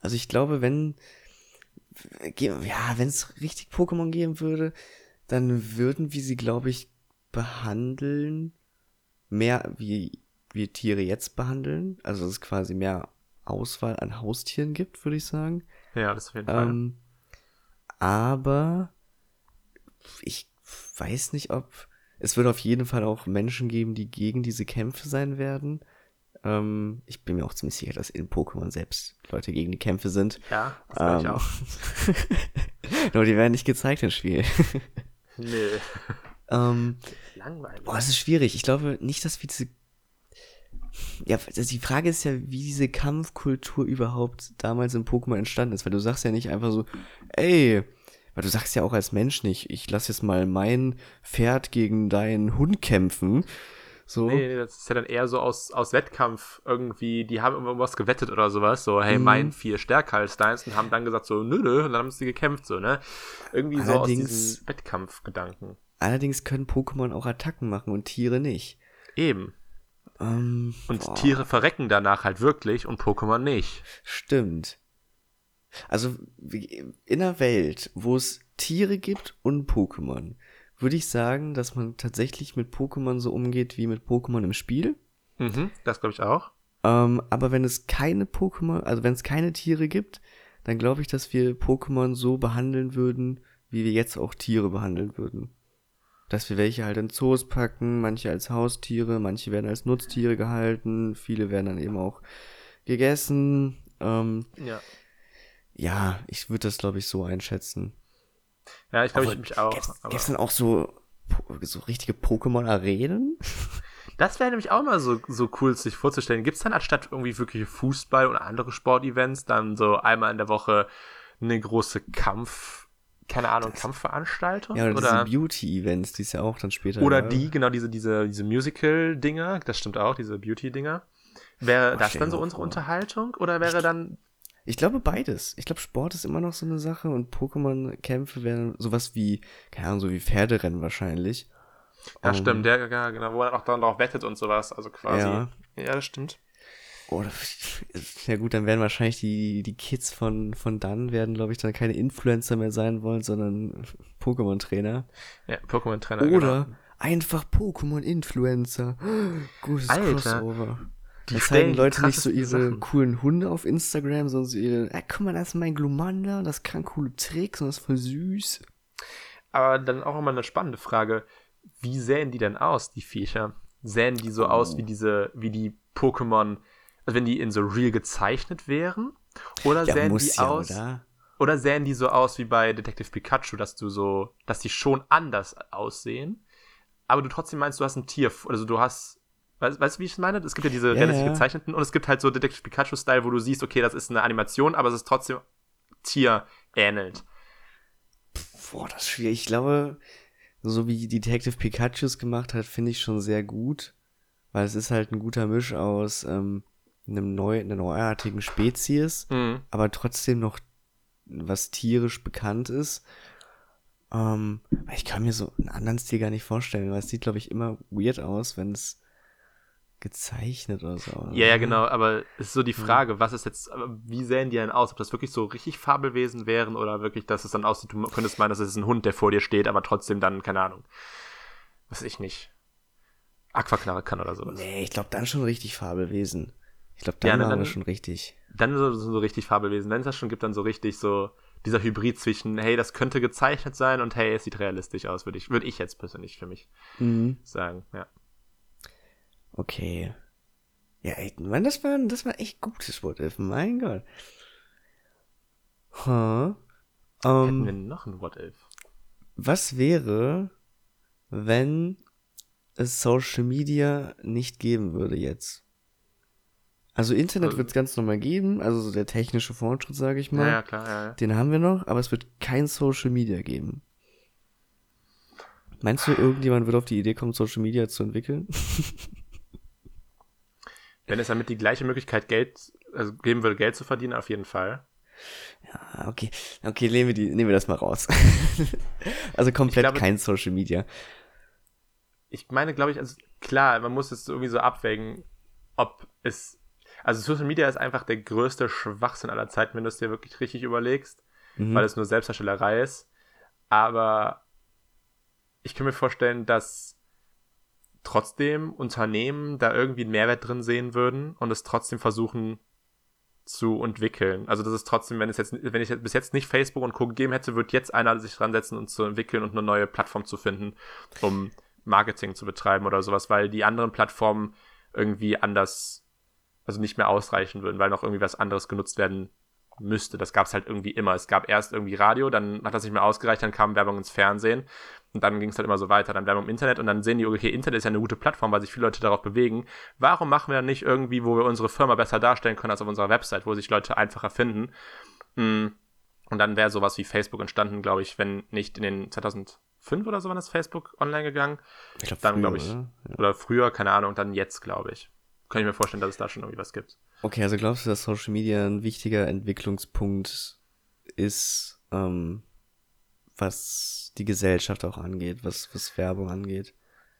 Also ich glaube, wenn, ja, wenn es richtig Pokémon geben würde, dann würden wir sie, glaube ich, behandeln mehr wie wir Tiere jetzt behandeln. Also dass es quasi mehr Auswahl an Haustieren gibt, würde ich sagen. Ja, das auf jeden Fall. Ähm, aber ich weiß nicht, ob es wird auf jeden Fall auch Menschen geben, die gegen diese Kämpfe sein werden. Ähm, ich bin mir auch ziemlich sicher, dass in Pokémon selbst Leute gegen die Kämpfe sind. Ja, das ähm, ich auch. Nur die werden nicht gezeigt im Spiel. nee. ähm, Langweilig. Boah, es ist schwierig. Ich glaube nicht, dass wir diese ja, also die Frage ist ja, wie diese Kampfkultur überhaupt damals in Pokémon entstanden ist, weil du sagst ja nicht einfach so, ey, weil du sagst ja auch als Mensch nicht, ich lass jetzt mal mein Pferd gegen deinen Hund kämpfen. So. Nee, nee, das ist ja dann eher so aus, aus Wettkampf irgendwie, die haben irgendwas gewettet oder sowas, so, hey, mhm. mein vier stärker als deins und haben dann gesagt so, nö, nö, und dann haben sie gekämpft, so, ne? Irgendwie allerdings, so aus diesen Wettkampfgedanken. Allerdings können Pokémon auch Attacken machen und Tiere nicht. Eben. Ähm, und boah. Tiere verrecken danach halt wirklich und Pokémon nicht. Stimmt. Also in einer Welt, wo es Tiere gibt und Pokémon, würde ich sagen, dass man tatsächlich mit Pokémon so umgeht wie mit Pokémon im Spiel. Mhm, das glaube ich auch. Ähm, aber wenn es keine Pokémon, also wenn es keine Tiere gibt, dann glaube ich, dass wir Pokémon so behandeln würden, wie wir jetzt auch Tiere behandeln würden dass wir welche halt in Zoos packen, manche als Haustiere, manche werden als Nutztiere gehalten, viele werden dann eben auch gegessen. Ähm, ja. Ja, ich würde das, glaube ich, so einschätzen. Ja, ich glaube, ich mich auch. Dann auch so, so richtige Pokémon-Arenen? Das wäre nämlich auch mal so, so cool, sich vorzustellen. Gibt es dann anstatt irgendwie wirkliche Fußball und andere Sportevents dann so einmal in der Woche eine große Kampf- keine Ahnung, das, Kampfveranstaltung? Ja, oder, oder diese Beauty-Events, die ist ja auch dann später. Oder die, genau, diese, diese, diese Musical-Dinger, das stimmt auch, diese Beauty-Dinger. Wäre oh, das dann so unsere vor. Unterhaltung? Oder wäre dann. Ich glaube beides. Ich glaube, Sport ist immer noch so eine Sache und Pokémon-Kämpfe wären sowas wie, keine Ahnung, so wie Pferderennen wahrscheinlich. Ja, um, stimmt, der, ja, genau, wo er auch dann drauf wettet und sowas, also quasi. Ja, ja das stimmt. Oder, ja gut, dann werden wahrscheinlich die, die Kids von, von dann werden, glaube ich, dann keine Influencer mehr sein wollen, sondern Pokémon-Trainer. Ja, Pokémon-Trainer. Oder genau. einfach Pokémon-Influencer. Gutes Alter, Crossover. Die das zeigen Leute nicht so ihre Sachen. coolen Hunde auf Instagram, sondern so ihre, ah, guck mal, das ist mein Glumanda, das kann coole Tricks und das ist voll süß. Aber dann auch immer eine spannende Frage. Wie sähen die denn aus, die Viecher? Sähen die so oh. aus wie diese, wie die Pokémon, also wenn die in so real gezeichnet wären? Oder ja, sähen die ja, aus? Oder? oder sähen die so aus wie bei Detective Pikachu, dass du so, dass die schon anders aussehen, aber du trotzdem meinst, du hast ein Tier, also du hast Weißt, weißt du, wie ich es meine? Es gibt ja diese relativ gezeichneten und es gibt halt so Detective Pikachu-Style, wo du siehst, okay, das ist eine Animation, aber es ist trotzdem Tier ähnelt. Boah, das ist schwierig. Ich glaube, so wie Detective Pikachu es gemacht hat, finde ich schon sehr gut. Weil es ist halt ein guter Misch aus ähm, einem neu, einer neuartigen Spezies, mhm. aber trotzdem noch was tierisch bekannt ist. Ähm, ich kann mir so einen anderen Stil gar nicht vorstellen, weil es sieht, glaube ich, immer weird aus, wenn es gezeichnet oder so. Ja, ja, genau, aber es ist so die Frage, was ist jetzt, wie sehen die denn aus? Ob das wirklich so richtig Fabelwesen wären oder wirklich, dass es dann aussieht, du könntest meinen, dass es ein Hund, der vor dir steht, aber trotzdem dann, keine Ahnung, was ich nicht, Aquaknarre kann oder sowas. Nee, ich glaube dann schon richtig Fabelwesen. Ich glaube, dann ja, wir schon richtig. Dann so, so richtig Fabelwesen. Wenn es das schon gibt, dann so richtig so dieser Hybrid zwischen, hey, das könnte gezeichnet sein und hey, es sieht realistisch aus, würde ich, würd ich jetzt persönlich für mich mhm. sagen, ja. Okay. Ja, ey, Mann, das war, das war echt gutes What If, mein Gott. Huh. Um, Hätten wir noch ein What If? Was wäre, wenn es Social Media nicht geben würde jetzt? Also Internet also, wird es ganz normal geben, also so der technische Fortschritt, sage ich mal. Ja, ja, klar, ja, ja. Den haben wir noch, aber es wird kein Social Media geben. Meinst du, irgendjemand wird auf die Idee kommen, Social Media zu entwickeln? Wenn es damit die gleiche Möglichkeit Geld, also geben würde, Geld zu verdienen, auf jeden Fall. Ja, okay. Okay, nehmen wir, die, nehmen wir das mal raus. also komplett glaube, kein Social Media. Ich meine, glaube ich, also klar, man muss es irgendwie so abwägen, ob es. Also Social Media ist einfach der größte Schwachsinn aller Zeiten, wenn du es dir wirklich richtig überlegst, mhm. weil es nur Selbstdarstellerei ist. Aber ich kann mir vorstellen, dass trotzdem Unternehmen da irgendwie einen Mehrwert drin sehen würden und es trotzdem versuchen zu entwickeln. Also das ist trotzdem, wenn es jetzt, wenn ich bis jetzt nicht Facebook und Co. gegeben hätte, wird jetzt einer sich dran setzen und zu entwickeln und eine neue Plattform zu finden, um Marketing zu betreiben oder sowas, weil die anderen Plattformen irgendwie anders, also nicht mehr ausreichen würden, weil noch irgendwie was anderes genutzt werden müsste. Das gab es halt irgendwie immer. Es gab erst irgendwie Radio, dann hat das nicht mehr ausgereicht, dann kam Werbung ins Fernsehen und dann ging es halt immer so weiter. Dann Werbung im Internet und dann sehen die, okay, Internet ist ja eine gute Plattform, weil sich viele Leute darauf bewegen. Warum machen wir nicht irgendwie, wo wir unsere Firma besser darstellen können als auf unserer Website, wo sich Leute einfacher finden? Hm. Und dann wäre sowas wie Facebook entstanden, glaube ich, wenn nicht in den 2005 oder so wann ist Facebook online gegangen. Ich glaube, dann glaube ich, oder? Ja. oder früher, keine Ahnung, dann jetzt, glaube ich. Kann ich mir vorstellen, dass es da schon irgendwie was gibt. Okay, also glaubst du, dass Social Media ein wichtiger Entwicklungspunkt ist, ähm, was die Gesellschaft auch angeht, was, was Werbung angeht?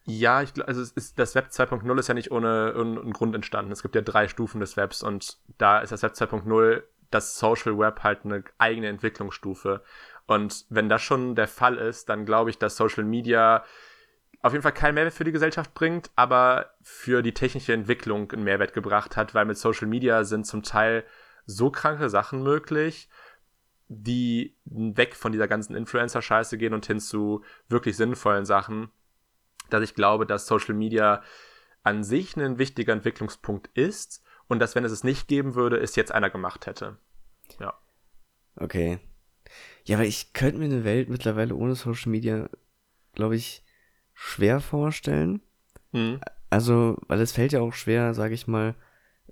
Ja, ich, also ist, das Web 2.0 ist ja nicht ohne, ohne einen Grund entstanden. Es gibt ja drei Stufen des Webs und da ist das Web 2.0 das Social Web halt eine eigene Entwicklungsstufe. Und wenn das schon der Fall ist, dann glaube ich, dass Social Media auf jeden Fall keinen Mehrwert für die Gesellschaft bringt, aber für die technische Entwicklung einen Mehrwert gebracht hat, weil mit Social Media sind zum Teil so kranke Sachen möglich, die weg von dieser ganzen Influencer-Scheiße gehen und hin zu wirklich sinnvollen Sachen, dass ich glaube, dass Social Media an sich ein wichtiger Entwicklungspunkt ist und dass, wenn es es nicht geben würde, es jetzt einer gemacht hätte. Ja. Okay. Ja, aber ich könnte mir eine Welt mittlerweile ohne Social Media, glaube ich, schwer vorstellen. Mhm. Also, weil es fällt ja auch schwer, sage ich mal,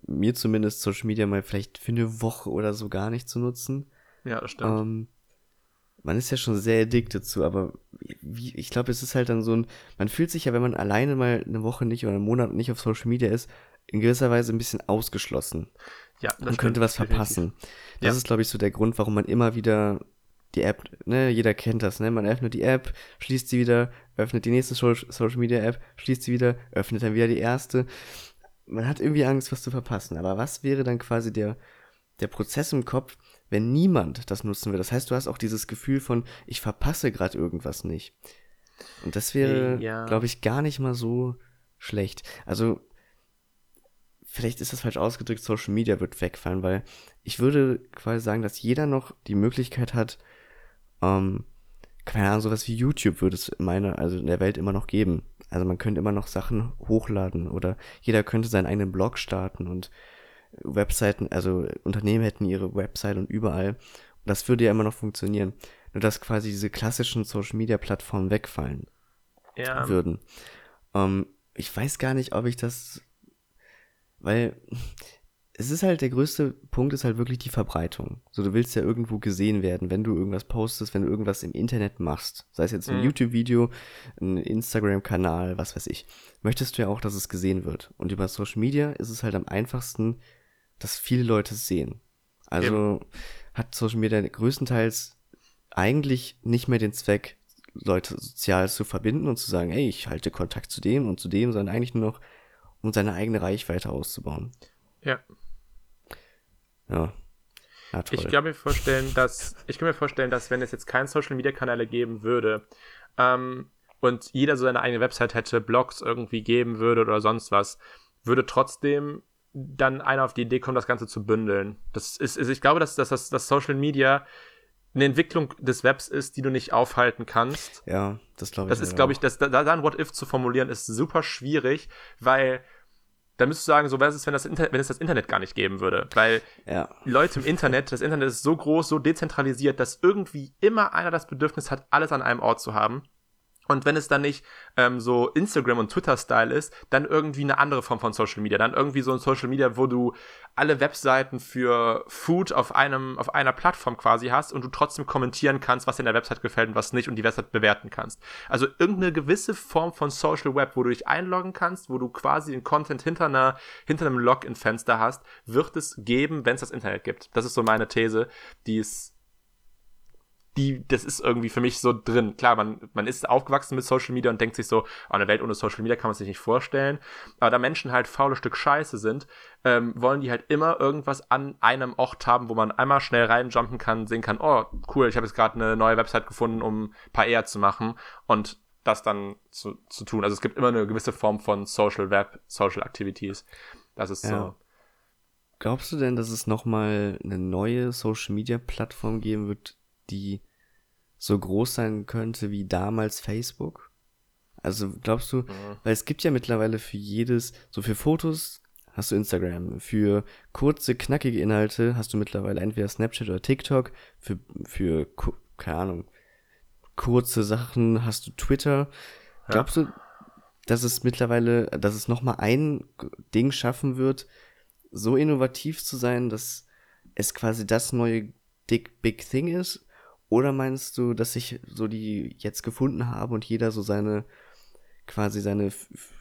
mir zumindest Social Media mal vielleicht für eine Woche oder so gar nicht zu nutzen. Ja, das stimmt. Ähm, man ist ja schon sehr addicted zu, aber wie, ich glaube, es ist halt dann so ein, man fühlt sich ja, wenn man alleine mal eine Woche nicht oder einen Monat nicht auf Social Media ist, in gewisser Weise ein bisschen ausgeschlossen. Ja, das man stimmt, könnte was verpassen. Das ja. ist, glaube ich, so der Grund, warum man immer wieder die App, ne, jeder kennt das, ne, man öffnet die App, schließt sie wieder, öffnet die nächste Social Media App, schließt sie wieder, öffnet dann wieder die erste. Man hat irgendwie Angst, was zu verpassen. Aber was wäre dann quasi der, der Prozess im Kopf, wenn niemand das nutzen will? Das heißt, du hast auch dieses Gefühl von, ich verpasse gerade irgendwas nicht. Und das wäre, ja. glaube ich, gar nicht mal so schlecht. Also, vielleicht ist das falsch ausgedrückt, Social Media wird wegfallen, weil ich würde quasi sagen, dass jeder noch die Möglichkeit hat, ähm, keine Ahnung, sowas wie YouTube würde es in meiner, also in der Welt immer noch geben. Also man könnte immer noch Sachen hochladen oder jeder könnte seinen eigenen Blog starten und Webseiten, also Unternehmen hätten ihre Website und überall. Und das würde ja immer noch funktionieren. Nur dass quasi diese klassischen Social Media Plattformen wegfallen ja. würden. Ähm, ich weiß gar nicht, ob ich das, weil es ist halt der größte Punkt ist halt wirklich die Verbreitung. So, du willst ja irgendwo gesehen werden, wenn du irgendwas postest, wenn du irgendwas im Internet machst. Sei es jetzt ein mhm. YouTube-Video, ein Instagram-Kanal, was weiß ich. Möchtest du ja auch, dass es gesehen wird. Und über Social Media ist es halt am einfachsten, dass viele Leute es sehen. Also ja. hat Social Media größtenteils eigentlich nicht mehr den Zweck, Leute sozial zu verbinden und zu sagen, ey, ich halte Kontakt zu dem und zu dem, sondern eigentlich nur noch, um seine eigene Reichweite auszubauen. Ja. Ja. ja ich kann mir vorstellen, dass ich kann mir vorstellen, dass wenn es jetzt keine Social Media Kanäle geben würde ähm, und jeder so seine eigene Website hätte, Blogs irgendwie geben würde oder sonst was, würde trotzdem dann einer auf die Idee kommen, das Ganze zu bündeln. Das ist, ist ich glaube, dass, dass, dass, dass Social Media eine Entwicklung des Webs ist, die du nicht aufhalten kannst. Ja, das glaube ich. Das ist, glaube ich, das, da, da ein What-If zu formulieren, ist super schwierig, weil da müsstest du sagen, so was ist, wenn, das Inter wenn es das Internet gar nicht geben würde. Weil ja. Leute im Internet, das Internet ist so groß, so dezentralisiert, dass irgendwie immer einer das Bedürfnis hat, alles an einem Ort zu haben. Und wenn es dann nicht ähm, so Instagram und Twitter-Style ist, dann irgendwie eine andere Form von Social Media. Dann irgendwie so ein Social Media, wo du alle Webseiten für Food auf einem, auf einer Plattform quasi hast und du trotzdem kommentieren kannst, was dir in der Website gefällt und was nicht und die Website bewerten kannst. Also irgendeine gewisse Form von Social Web, wo du dich einloggen kannst, wo du quasi den Content hinter einer, hinter einem Login-Fenster hast, wird es geben, wenn es das Internet gibt. Das ist so meine These, die ist die, das ist irgendwie für mich so drin. Klar, man, man ist aufgewachsen mit Social Media und denkt sich so, oh, eine Welt ohne Social Media kann man sich nicht vorstellen. Aber da Menschen halt faule Stück Scheiße sind, ähm, wollen die halt immer irgendwas an einem Ort haben, wo man einmal schnell reinjumpen kann, sehen kann, oh, cool, ich habe jetzt gerade eine neue Website gefunden, um ein paar eher zu machen. Und das dann zu, zu tun. Also es gibt immer eine gewisse Form von Social Web, Social Activities. Das ist ja. so. Glaubst du denn, dass es nochmal eine neue Social Media Plattform geben wird, die so groß sein könnte wie damals Facebook? Also glaubst du, mhm. weil es gibt ja mittlerweile für jedes, so für Fotos hast du Instagram, für kurze, knackige Inhalte hast du mittlerweile entweder Snapchat oder TikTok, für, für keine Ahnung, kurze Sachen hast du Twitter. Ja. Glaubst du, dass es mittlerweile, dass es nochmal ein Ding schaffen wird, so innovativ zu sein, dass es quasi das neue Big, Big Thing ist? Oder meinst du, dass sich so die jetzt gefunden haben und jeder so seine quasi seine,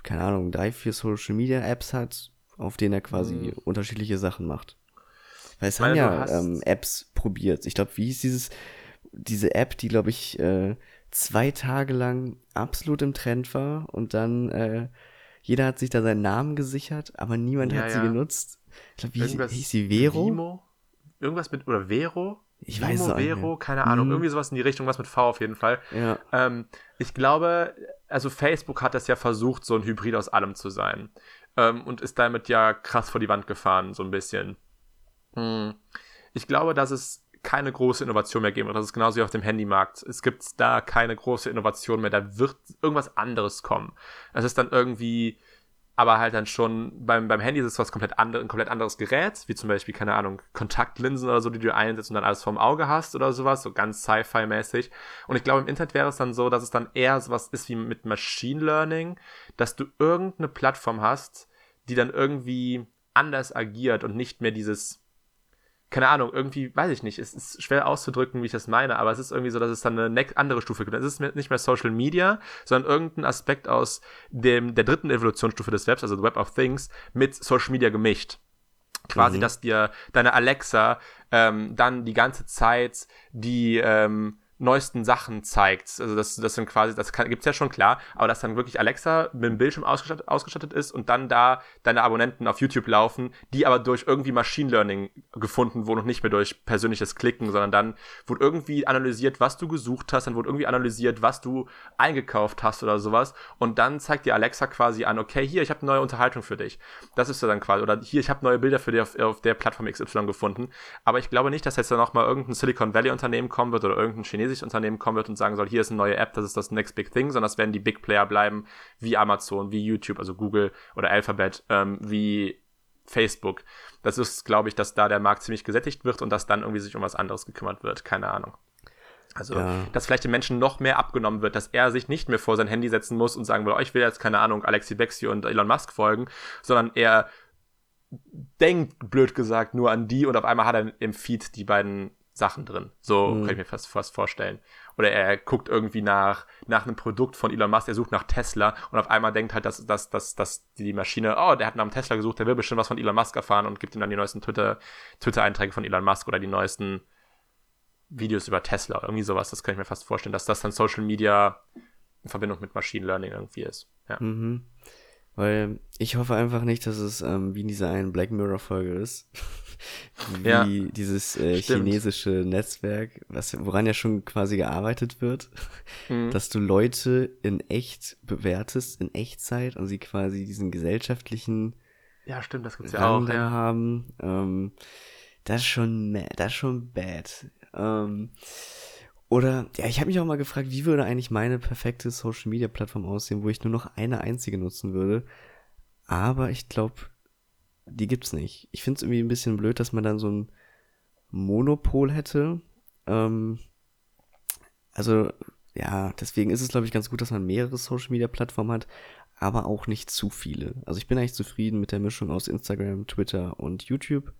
keine Ahnung, drei, vier Social Media Apps hat, auf denen er quasi mhm. unterschiedliche Sachen macht. Weil es haben ja ähm, Apps probiert. Ich glaube, wie hieß dieses, diese App, die, glaube ich, äh, zwei Tage lang absolut im Trend war und dann äh, jeder hat sich da seinen Namen gesichert, aber niemand ja, hat sie genutzt. Ich glaube, wie hieß sie Vero? Vimo? Irgendwas mit, oder Vero? Ich weiß es Vero, nicht. keine Ahnung, hm. irgendwie sowas in die Richtung, was mit V auf jeden Fall. Ja. Ähm, ich glaube, also Facebook hat das ja versucht, so ein Hybrid aus allem zu sein. Ähm, und ist damit ja krass vor die Wand gefahren, so ein bisschen. Hm. Ich glaube, dass es keine große Innovation mehr geben wird. Das ist genauso wie auf dem Handymarkt. Es gibt da keine große Innovation mehr. Da wird irgendwas anderes kommen. Es ist dann irgendwie aber halt dann schon beim, beim Handy ist es was komplett andere, ein komplett anderes Gerät, wie zum Beispiel, keine Ahnung, Kontaktlinsen oder so, die du einsetzt und dann alles vorm Auge hast oder sowas, so ganz Sci-Fi-mäßig. Und ich glaube, im Internet wäre es dann so, dass es dann eher sowas ist wie mit Machine Learning, dass du irgendeine Plattform hast, die dann irgendwie anders agiert und nicht mehr dieses keine Ahnung, irgendwie, weiß ich nicht, es ist schwer auszudrücken, wie ich das meine, aber es ist irgendwie so, dass es dann eine andere Stufe gibt. Es ist nicht mehr Social Media, sondern irgendein Aspekt aus dem, der dritten Evolutionsstufe des Webs, also the Web of Things, mit Social Media gemischt. Quasi, mhm. dass dir deine Alexa ähm, dann die ganze Zeit die ähm, neuesten Sachen zeigt. Also das, das sind quasi, das kann, gibt's ja schon klar, aber dass dann wirklich Alexa mit dem Bildschirm ausgestattet, ausgestattet ist und dann da deine Abonnenten auf YouTube laufen, die aber durch irgendwie Machine Learning gefunden wurden und nicht mehr durch persönliches Klicken, sondern dann wurde irgendwie analysiert, was du gesucht hast, dann wurde irgendwie analysiert, was du eingekauft hast oder sowas und dann zeigt dir Alexa quasi an, okay, hier, ich habe neue Unterhaltung für dich. Das ist ja dann quasi, oder hier, ich habe neue Bilder für dich auf, auf der Plattform XY gefunden, aber ich glaube nicht, dass jetzt dann noch mal irgendein Silicon Valley Unternehmen kommen wird oder irgendein chinesisches chinesisches Unternehmen kommen wird und sagen soll, hier ist eine neue App, das ist das Next Big Thing, sondern das werden die Big Player bleiben, wie Amazon, wie YouTube, also Google oder Alphabet, ähm, wie Facebook. Das ist, glaube ich, dass da der Markt ziemlich gesättigt wird und dass dann irgendwie sich um was anderes gekümmert wird. Keine Ahnung. Also, ja. dass vielleicht den Menschen noch mehr abgenommen wird, dass er sich nicht mehr vor sein Handy setzen muss und sagen will, oh, ich will jetzt, keine Ahnung, Alexi Bexi und Elon Musk folgen, sondern er denkt, blöd gesagt, nur an die und auf einmal hat er im Feed die beiden Sachen drin. So mhm. kann ich mir fast, fast vorstellen. Oder er guckt irgendwie nach, nach einem Produkt von Elon Musk, er sucht nach Tesla und auf einmal denkt halt, dass, dass, dass, dass die Maschine, oh, der hat nach einem Tesla gesucht, der will bestimmt was von Elon Musk erfahren und gibt ihm dann die neuesten Twitter, Twitter-Einträge von Elon Musk oder die neuesten Videos über Tesla. Irgendwie sowas, das kann ich mir fast vorstellen, dass das dann Social Media in Verbindung mit Machine Learning irgendwie ist. Ja. Mhm. Weil ich hoffe einfach nicht, dass es ähm, wie in dieser einen Black Mirror-Folge ist. wie ja, dieses äh, chinesische Netzwerk, was, woran ja schon quasi gearbeitet wird, mhm. dass du Leute in echt bewertest, in Echtzeit und sie quasi diesen gesellschaftlichen ja, stimmt, das gibt's ja auch, ja. haben. Ähm, das ist schon, das ist schon bad. Ähm, oder, ja, ich habe mich auch mal gefragt, wie würde eigentlich meine perfekte Social Media Plattform aussehen, wo ich nur noch eine einzige nutzen würde. Aber ich glaube, die gibt's nicht. Ich finde es irgendwie ein bisschen blöd, dass man dann so ein Monopol hätte. Ähm, also, ja, deswegen ist es, glaube ich, ganz gut, dass man mehrere Social Media Plattformen hat, aber auch nicht zu viele. Also ich bin eigentlich zufrieden mit der Mischung aus Instagram, Twitter und YouTube.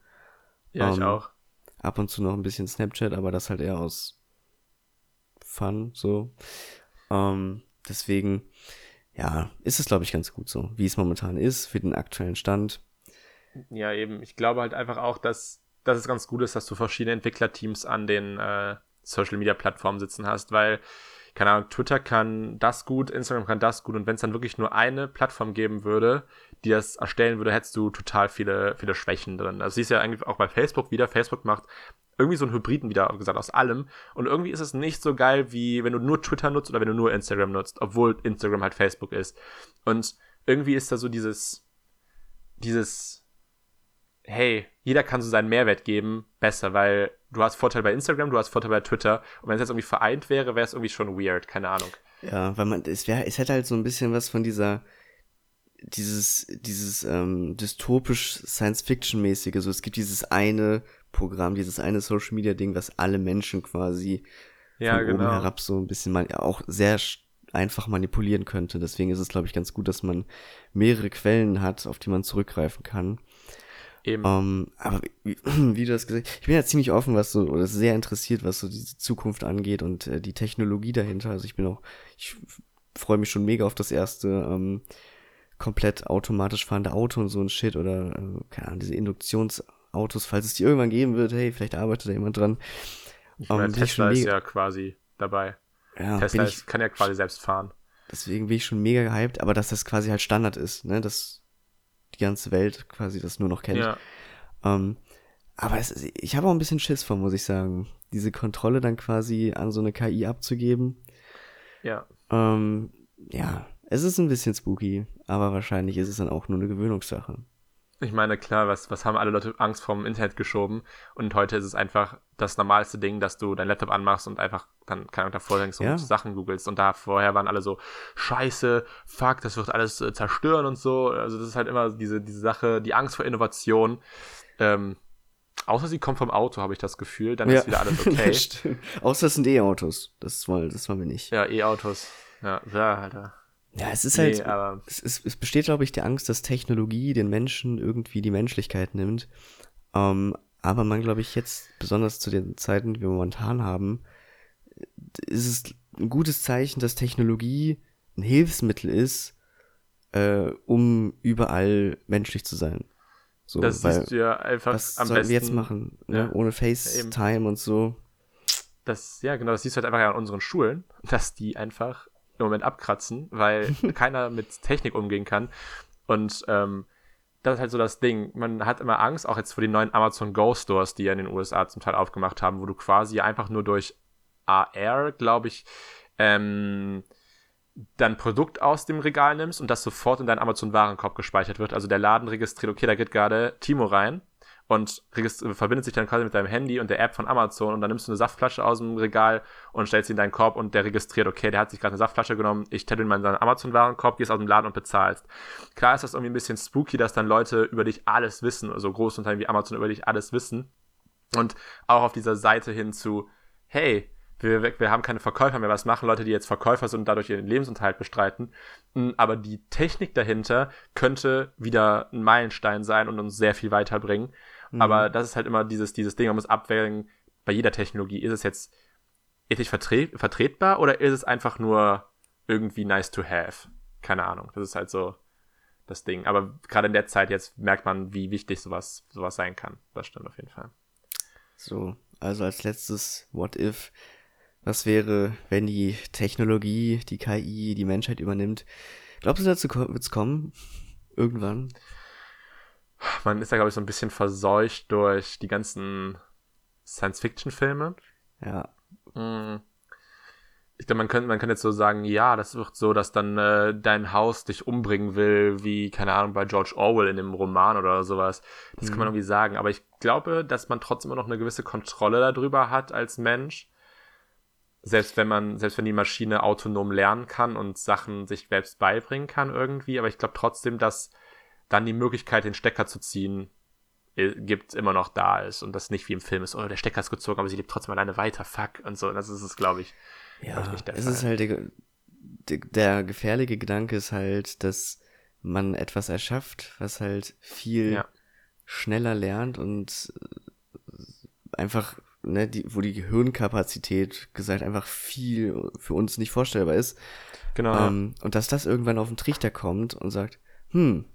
Ja, ähm, ich auch. Ab und zu noch ein bisschen Snapchat, aber das halt eher aus Fun, so. Ähm, deswegen, ja, ist es, glaube ich, ganz gut so, wie es momentan ist, für den aktuellen Stand. Ja, eben. Ich glaube halt einfach auch, dass, dass es ganz gut ist, dass du verschiedene Entwicklerteams an den äh, Social Media Plattformen sitzen hast, weil, keine Ahnung, Twitter kann das gut, Instagram kann das gut und wenn es dann wirklich nur eine Plattform geben würde, die das erstellen würde, hättest du total viele, viele Schwächen drin. Also siehst ja eigentlich auch bei Facebook wieder. Facebook macht irgendwie so einen Hybriden wieder gesagt aus allem. Und irgendwie ist es nicht so geil, wie wenn du nur Twitter nutzt oder wenn du nur Instagram nutzt, obwohl Instagram halt Facebook ist. Und irgendwie ist da so dieses, dieses, hey, jeder kann so seinen Mehrwert geben, besser, weil du hast Vorteil bei Instagram, du hast Vorteil bei Twitter. Und wenn es jetzt irgendwie vereint wäre, wäre es irgendwie schon weird, keine Ahnung. Ja, weil man, es wäre, es hätte halt so ein bisschen was von dieser, dieses, dieses ähm, dystopisch Science-Fiction-mäßige. So, es gibt dieses eine Programm, dieses eine Social Media Ding, was alle Menschen quasi ja, von genau. oben herab so ein bisschen mal auch sehr einfach manipulieren könnte. Deswegen ist es, glaube ich, ganz gut, dass man mehrere Quellen hat, auf die man zurückgreifen kann. Eben. Um, ähm, aber wie, wie, du das gesagt hast, ich bin ja ziemlich offen, was so, oder sehr interessiert, was so diese Zukunft angeht und äh, die Technologie dahinter. Also ich bin auch, ich freue mich schon mega auf das erste ähm, komplett automatisch fahrende Auto und so ein Shit oder, äh, keine Ahnung, diese Induktions- Autos, falls es die irgendwann geben wird, hey, vielleicht arbeitet da jemand dran. Ich meine, um, Tesla ist ja quasi dabei. Ja, Tesla ich, kann ja quasi selbst fahren. Deswegen bin ich schon mega gehypt, aber dass das quasi halt Standard ist, ne, dass die ganze Welt quasi das nur noch kennt. Ja. Um, aber es, ich habe auch ein bisschen Schiss vor, muss ich sagen. Diese Kontrolle dann quasi an so eine KI abzugeben. Ja. Um, ja, es ist ein bisschen spooky, aber wahrscheinlich ist es dann auch nur eine Gewöhnungssache. Ich meine, klar, was, was haben alle Leute Angst vorm Internet geschoben? Und heute ist es einfach das normalste Ding, dass du dein Laptop anmachst und einfach dann keine davor denkst und Ja. Sachen googelst. Und da vorher waren alle so, scheiße, fuck, das wird alles äh, zerstören und so. Also das ist halt immer diese, diese Sache, die Angst vor Innovation. Ähm, außer sie kommt vom Auto, habe ich das Gefühl, dann ist wieder alles okay. Außer es sind E-Autos. Das wollen, das wollen wir nicht. ja, E-Autos. Ja, ja, Alter. Ja, es ist Nee, halt, aber es, es, es besteht, glaube ich, die Angst, dass Technologie den Menschen irgendwie die Menschlichkeit nimmt. Ähm, aber man, glaube ich, jetzt, besonders zu den Zeiten, die wir momentan haben, ist es ein gutes Zeichen, dass Technologie ein Hilfsmittel ist, äh, um überall menschlich zu sein. So, das weil, siehst du ja einfach was am sollen besten. wir jetzt machen? Ne? Ja, Ohne FaceTime und so. Das, ja, genau, das siehst du halt einfach an unseren Schulen, dass die einfach im Moment abkratzen, weil keiner mit Technik umgehen kann. Und ähm, das ist halt so das Ding. Man hat immer Angst, auch jetzt vor den neuen Amazon Go Stores, die ja in den USA zum Teil aufgemacht haben, wo du quasi einfach nur durch AR, glaube ich, ähm, dann Produkt aus dem Regal nimmst und das sofort in deinen Amazon-Warenkorb gespeichert wird. Also der Laden registriert, okay, da geht gerade Timo rein und verbindet sich dann quasi mit deinem Handy und der App von Amazon und dann nimmst du eine Saftflasche aus dem Regal und stellst sie in deinen Korb und der registriert, okay, der hat sich gerade eine Saftflasche genommen, ich stelle ihn mal in seinen Amazon-Warenkorb, gehst aus dem Laden und bezahlst. Klar ist das irgendwie ein bisschen spooky, dass dann Leute über dich alles wissen, also Großunternehmen wie Amazon über dich alles wissen und auch auf dieser Seite hin zu, hey, wir, wir haben keine Verkäufer mehr, was machen Leute, die jetzt Verkäufer sind und dadurch ihren Lebensunterhalt bestreiten. Mm, Aber die Technik dahinter könnte wieder ein Meilenstein sein und uns sehr viel weiterbringen. Mhm. Aber das ist halt immer dieses, dieses Ding, man muss abwägen, bei jeder Technologie, ist es jetzt ethisch vertre vertretbar oder ist es einfach nur irgendwie nice to have? Keine Ahnung. Das ist halt so das Ding. Aber gerade in der Zeit jetzt merkt man, wie wichtig sowas, sowas sein kann. Das stimmt auf jeden Fall. So, also als letztes What if? Was wäre, wenn die Technologie, die KI, die Menschheit übernimmt? Glaubst du, dazu ko- wird's kommen? Irgendwann? Man ist ja, glaube ich, so ein bisschen verseucht durch die ganzen Science-Fiction-Filme. Ja. Mm. Ich glaube, man könnte, man könnte jetzt so sagen, ja, das wird so, dass dann äh, dein Haus dich umbringen will, wie, keine Ahnung, bei George Orwell in dem Roman oder sowas. Das kann man Mhm. irgendwie sagen. Aber ich glaube, dass man trotzdem immer noch eine gewisse Kontrolle darüber hat als Mensch. Selbst wenn man, selbst wenn die Maschine autonom lernen kann und Sachen sich selbst beibringen kann irgendwie. Aber ich glaube trotzdem, dass dann die Möglichkeit, den Stecker zu ziehen, äh, gibt, immer noch da ist und das nicht wie im Film ist, oh, der Stecker ist gezogen, aber sie lebt trotzdem alleine weiter, fuck, und so. Und das ist es, glaube ich. Ja, Glaub ich es Fall. ist halt der, der, gefährliche Gedanke ist halt, dass man etwas erschafft, was halt viel Ja. schneller lernt und äh, einfach, ne, die, wo die Gehirnkapazität gesagt einfach viel für uns nicht vorstellbar ist. Genau. Ähm, und dass das irgendwann auf den Trichter kommt und sagt, hm,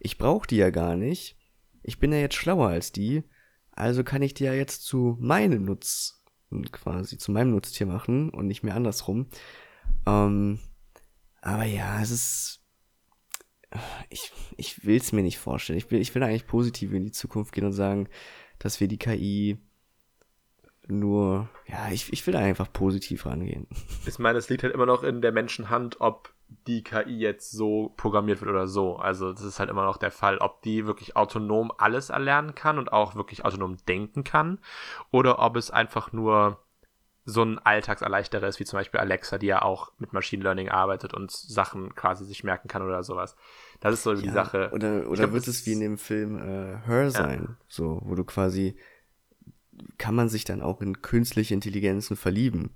ich brauche die ja gar nicht. Ich bin ja jetzt schlauer als die. Also kann ich die ja jetzt zu meinem Nutz quasi zu meinem Nutztier machen und nicht mehr andersrum. Ähm, aber ja, es ist ich, ich will es mir nicht vorstellen. Ich will, ich will eigentlich positiv in die Zukunft gehen und sagen, dass wir die KI nur, ja, ich, ich will einfach positiv rangehen. Ich meine, es liegt halt immer noch in der Menschenhand, ob die KI jetzt so programmiert wird oder so. Also das ist halt immer noch der Fall, ob die wirklich autonom alles erlernen kann und auch wirklich autonom denken kann oder ob es einfach nur so ein Alltagserleichterer ist, wie zum Beispiel Alexa, die ja auch mit Machine Learning arbeitet und Sachen quasi sich merken kann oder sowas. Das ist so ja, die Sache. Oder, oder glaub, wird es wie in dem Film äh, Her sein, ja. so, wo du quasi kann man sich dann auch in künstliche Intelligenzen verlieben?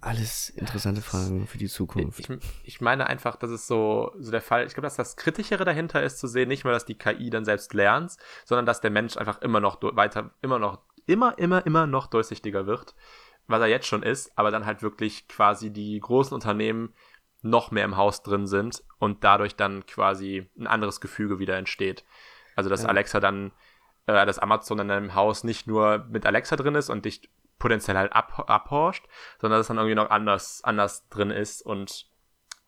Alles interessante Fragen für die Zukunft. Ich, ich meine einfach, dass es so, so der Fall, ich glaube, dass das Kritischere dahinter ist zu sehen, nicht mehr, dass die KI dann selbst lernt, sondern dass der Mensch einfach immer noch weiter, immer noch, immer, immer, immer noch durchsichtiger wird, was er jetzt schon ist, aber dann halt wirklich quasi die großen Unternehmen noch mehr im Haus drin sind und dadurch dann quasi ein anderes Gefüge wieder entsteht. Also, dass ja. Alexa dann, äh, dass Amazon in einem Haus nicht nur mit Alexa drin ist und dich potenziell halt ab, abhorscht, sondern dass es dann irgendwie noch anders, anders drin ist und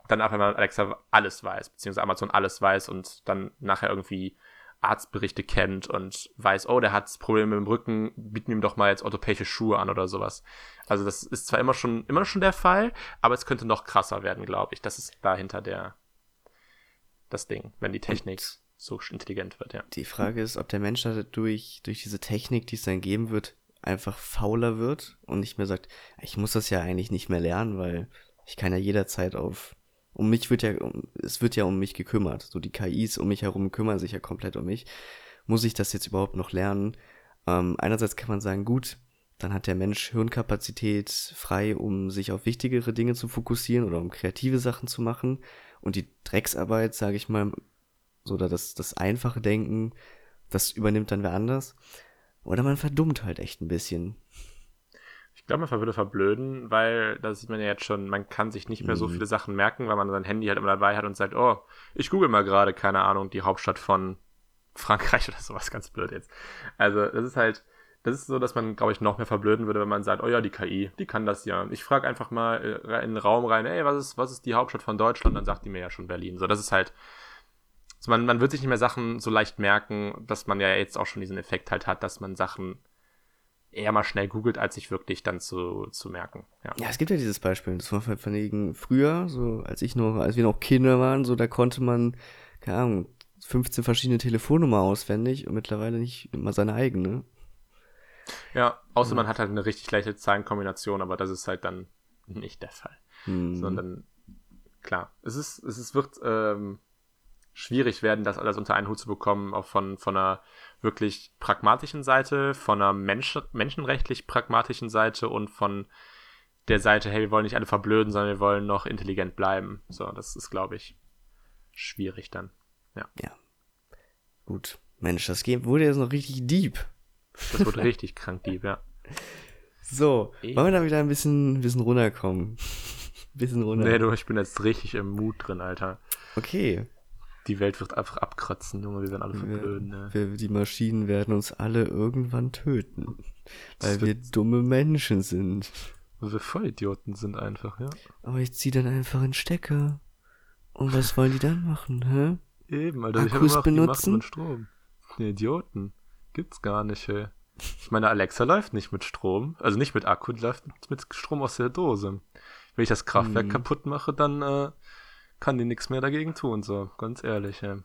dann auf einmal Alexa alles weiß, beziehungsweise Amazon alles weiß und dann nachher irgendwie Arztberichte kennt und weiß, oh, der hat Probleme mit dem Rücken, bieten ihm doch mal jetzt orthopäische Schuhe an oder sowas. Also das ist zwar immer schon, immer schon der Fall, aber es könnte noch krasser werden, glaube ich. Das ist dahinter der, das Ding, wenn die Technik und so intelligent wird, ja. Die Frage ist, ob der Mensch durch, durch diese Technik, die es dann geben wird, einfach fauler wird und nicht mehr sagt, ich muss das ja eigentlich nicht mehr lernen, weil ich kann ja jederzeit auf um mich wird ja es wird ja um mich gekümmert, so die KIs um mich herum kümmern sich ja komplett um mich. Muss ich das jetzt überhaupt noch lernen? Ähm, einerseits kann man sagen, gut, dann hat der Mensch Hirnkapazität frei, um sich auf wichtigere Dinge zu fokussieren oder um kreative Sachen zu machen. Und die Drecksarbeit, sage ich mal, oder das, das einfache Denken, das übernimmt dann wer anders. Oder man verdummt halt echt ein bisschen. Ich glaube, man würde verblöden, weil da sieht man ja jetzt schon, man kann sich nicht mehr so mhm. viele Sachen merken, weil man sein Handy halt immer dabei hat und sagt, oh, ich google mal gerade, keine Ahnung, die Hauptstadt von Frankreich oder sowas, ganz blöd jetzt. Also, das ist halt, das ist so, dass man, glaube ich, noch mehr verblöden würde, wenn man sagt, oh ja, die KI, die kann das ja. Ich frage einfach mal äh, in den Raum rein, ey, was ist, was ist die Hauptstadt von Deutschland? Dann sagt die mir ja schon Berlin. So, das ist halt, also man, man wird sich nicht mehr Sachen so leicht merken, dass man ja jetzt auch schon diesen Effekt halt hat, dass man Sachen eher mal schnell googelt, als sich wirklich dann zu, zu merken. Ja. ja, es gibt ja dieses Beispiel. Das war von wegen früher, so als ich noch, als wir noch Kinder waren, so da konnte man, keine Ahnung, 15 verschiedene Telefonnummer auswendig und mittlerweile nicht immer seine eigene. Ja, außer ja. man hat halt eine richtig leichte Zahlenkombination, aber das ist halt dann nicht der Fall. Hm. Sondern klar, es ist, es ist, wird ähm, schwierig werden, das alles unter einen Hut zu bekommen, auch von, von einer wirklich pragmatischen Seite, von einer Mensch, menschenrechtlich pragmatischen Seite und von der Seite, hey, wir wollen nicht alle verblöden, sondern wir wollen noch intelligent bleiben. So, das ist, glaube ich, schwierig dann. Ja. Ja. Gut. Mensch, das Game wurde jetzt noch richtig deep. Das wurde richtig krank deep, ja. So, e wollen wir da wieder ein bisschen, bisschen runterkommen? bisschen runter. Nee, du, ich bin jetzt richtig im Mut drin, Alter. Okay die Welt wird einfach abkratzen, Junge, wir werden alle verblöden. Ne? Wir, die Maschinen werden uns alle irgendwann töten, weil wir dumme Menschen sind. Weil wir Vollidioten sind einfach, ja. Aber ich zieh dann einfach einen Stecker. Und was wollen die dann machen, hä? Eben, Alter, Akkus ich habe immer noch benutzen? mit Strom. Die Idioten. Gibt's gar nicht, ey. Meine Alexa läuft nicht mit Strom, also nicht mit Akku, die läuft mit Strom aus der Dose. Wenn ich das Kraftwerk hm. kaputt mache, dann äh, kann die nichts mehr dagegen tun, so, ganz ehrlich, ja.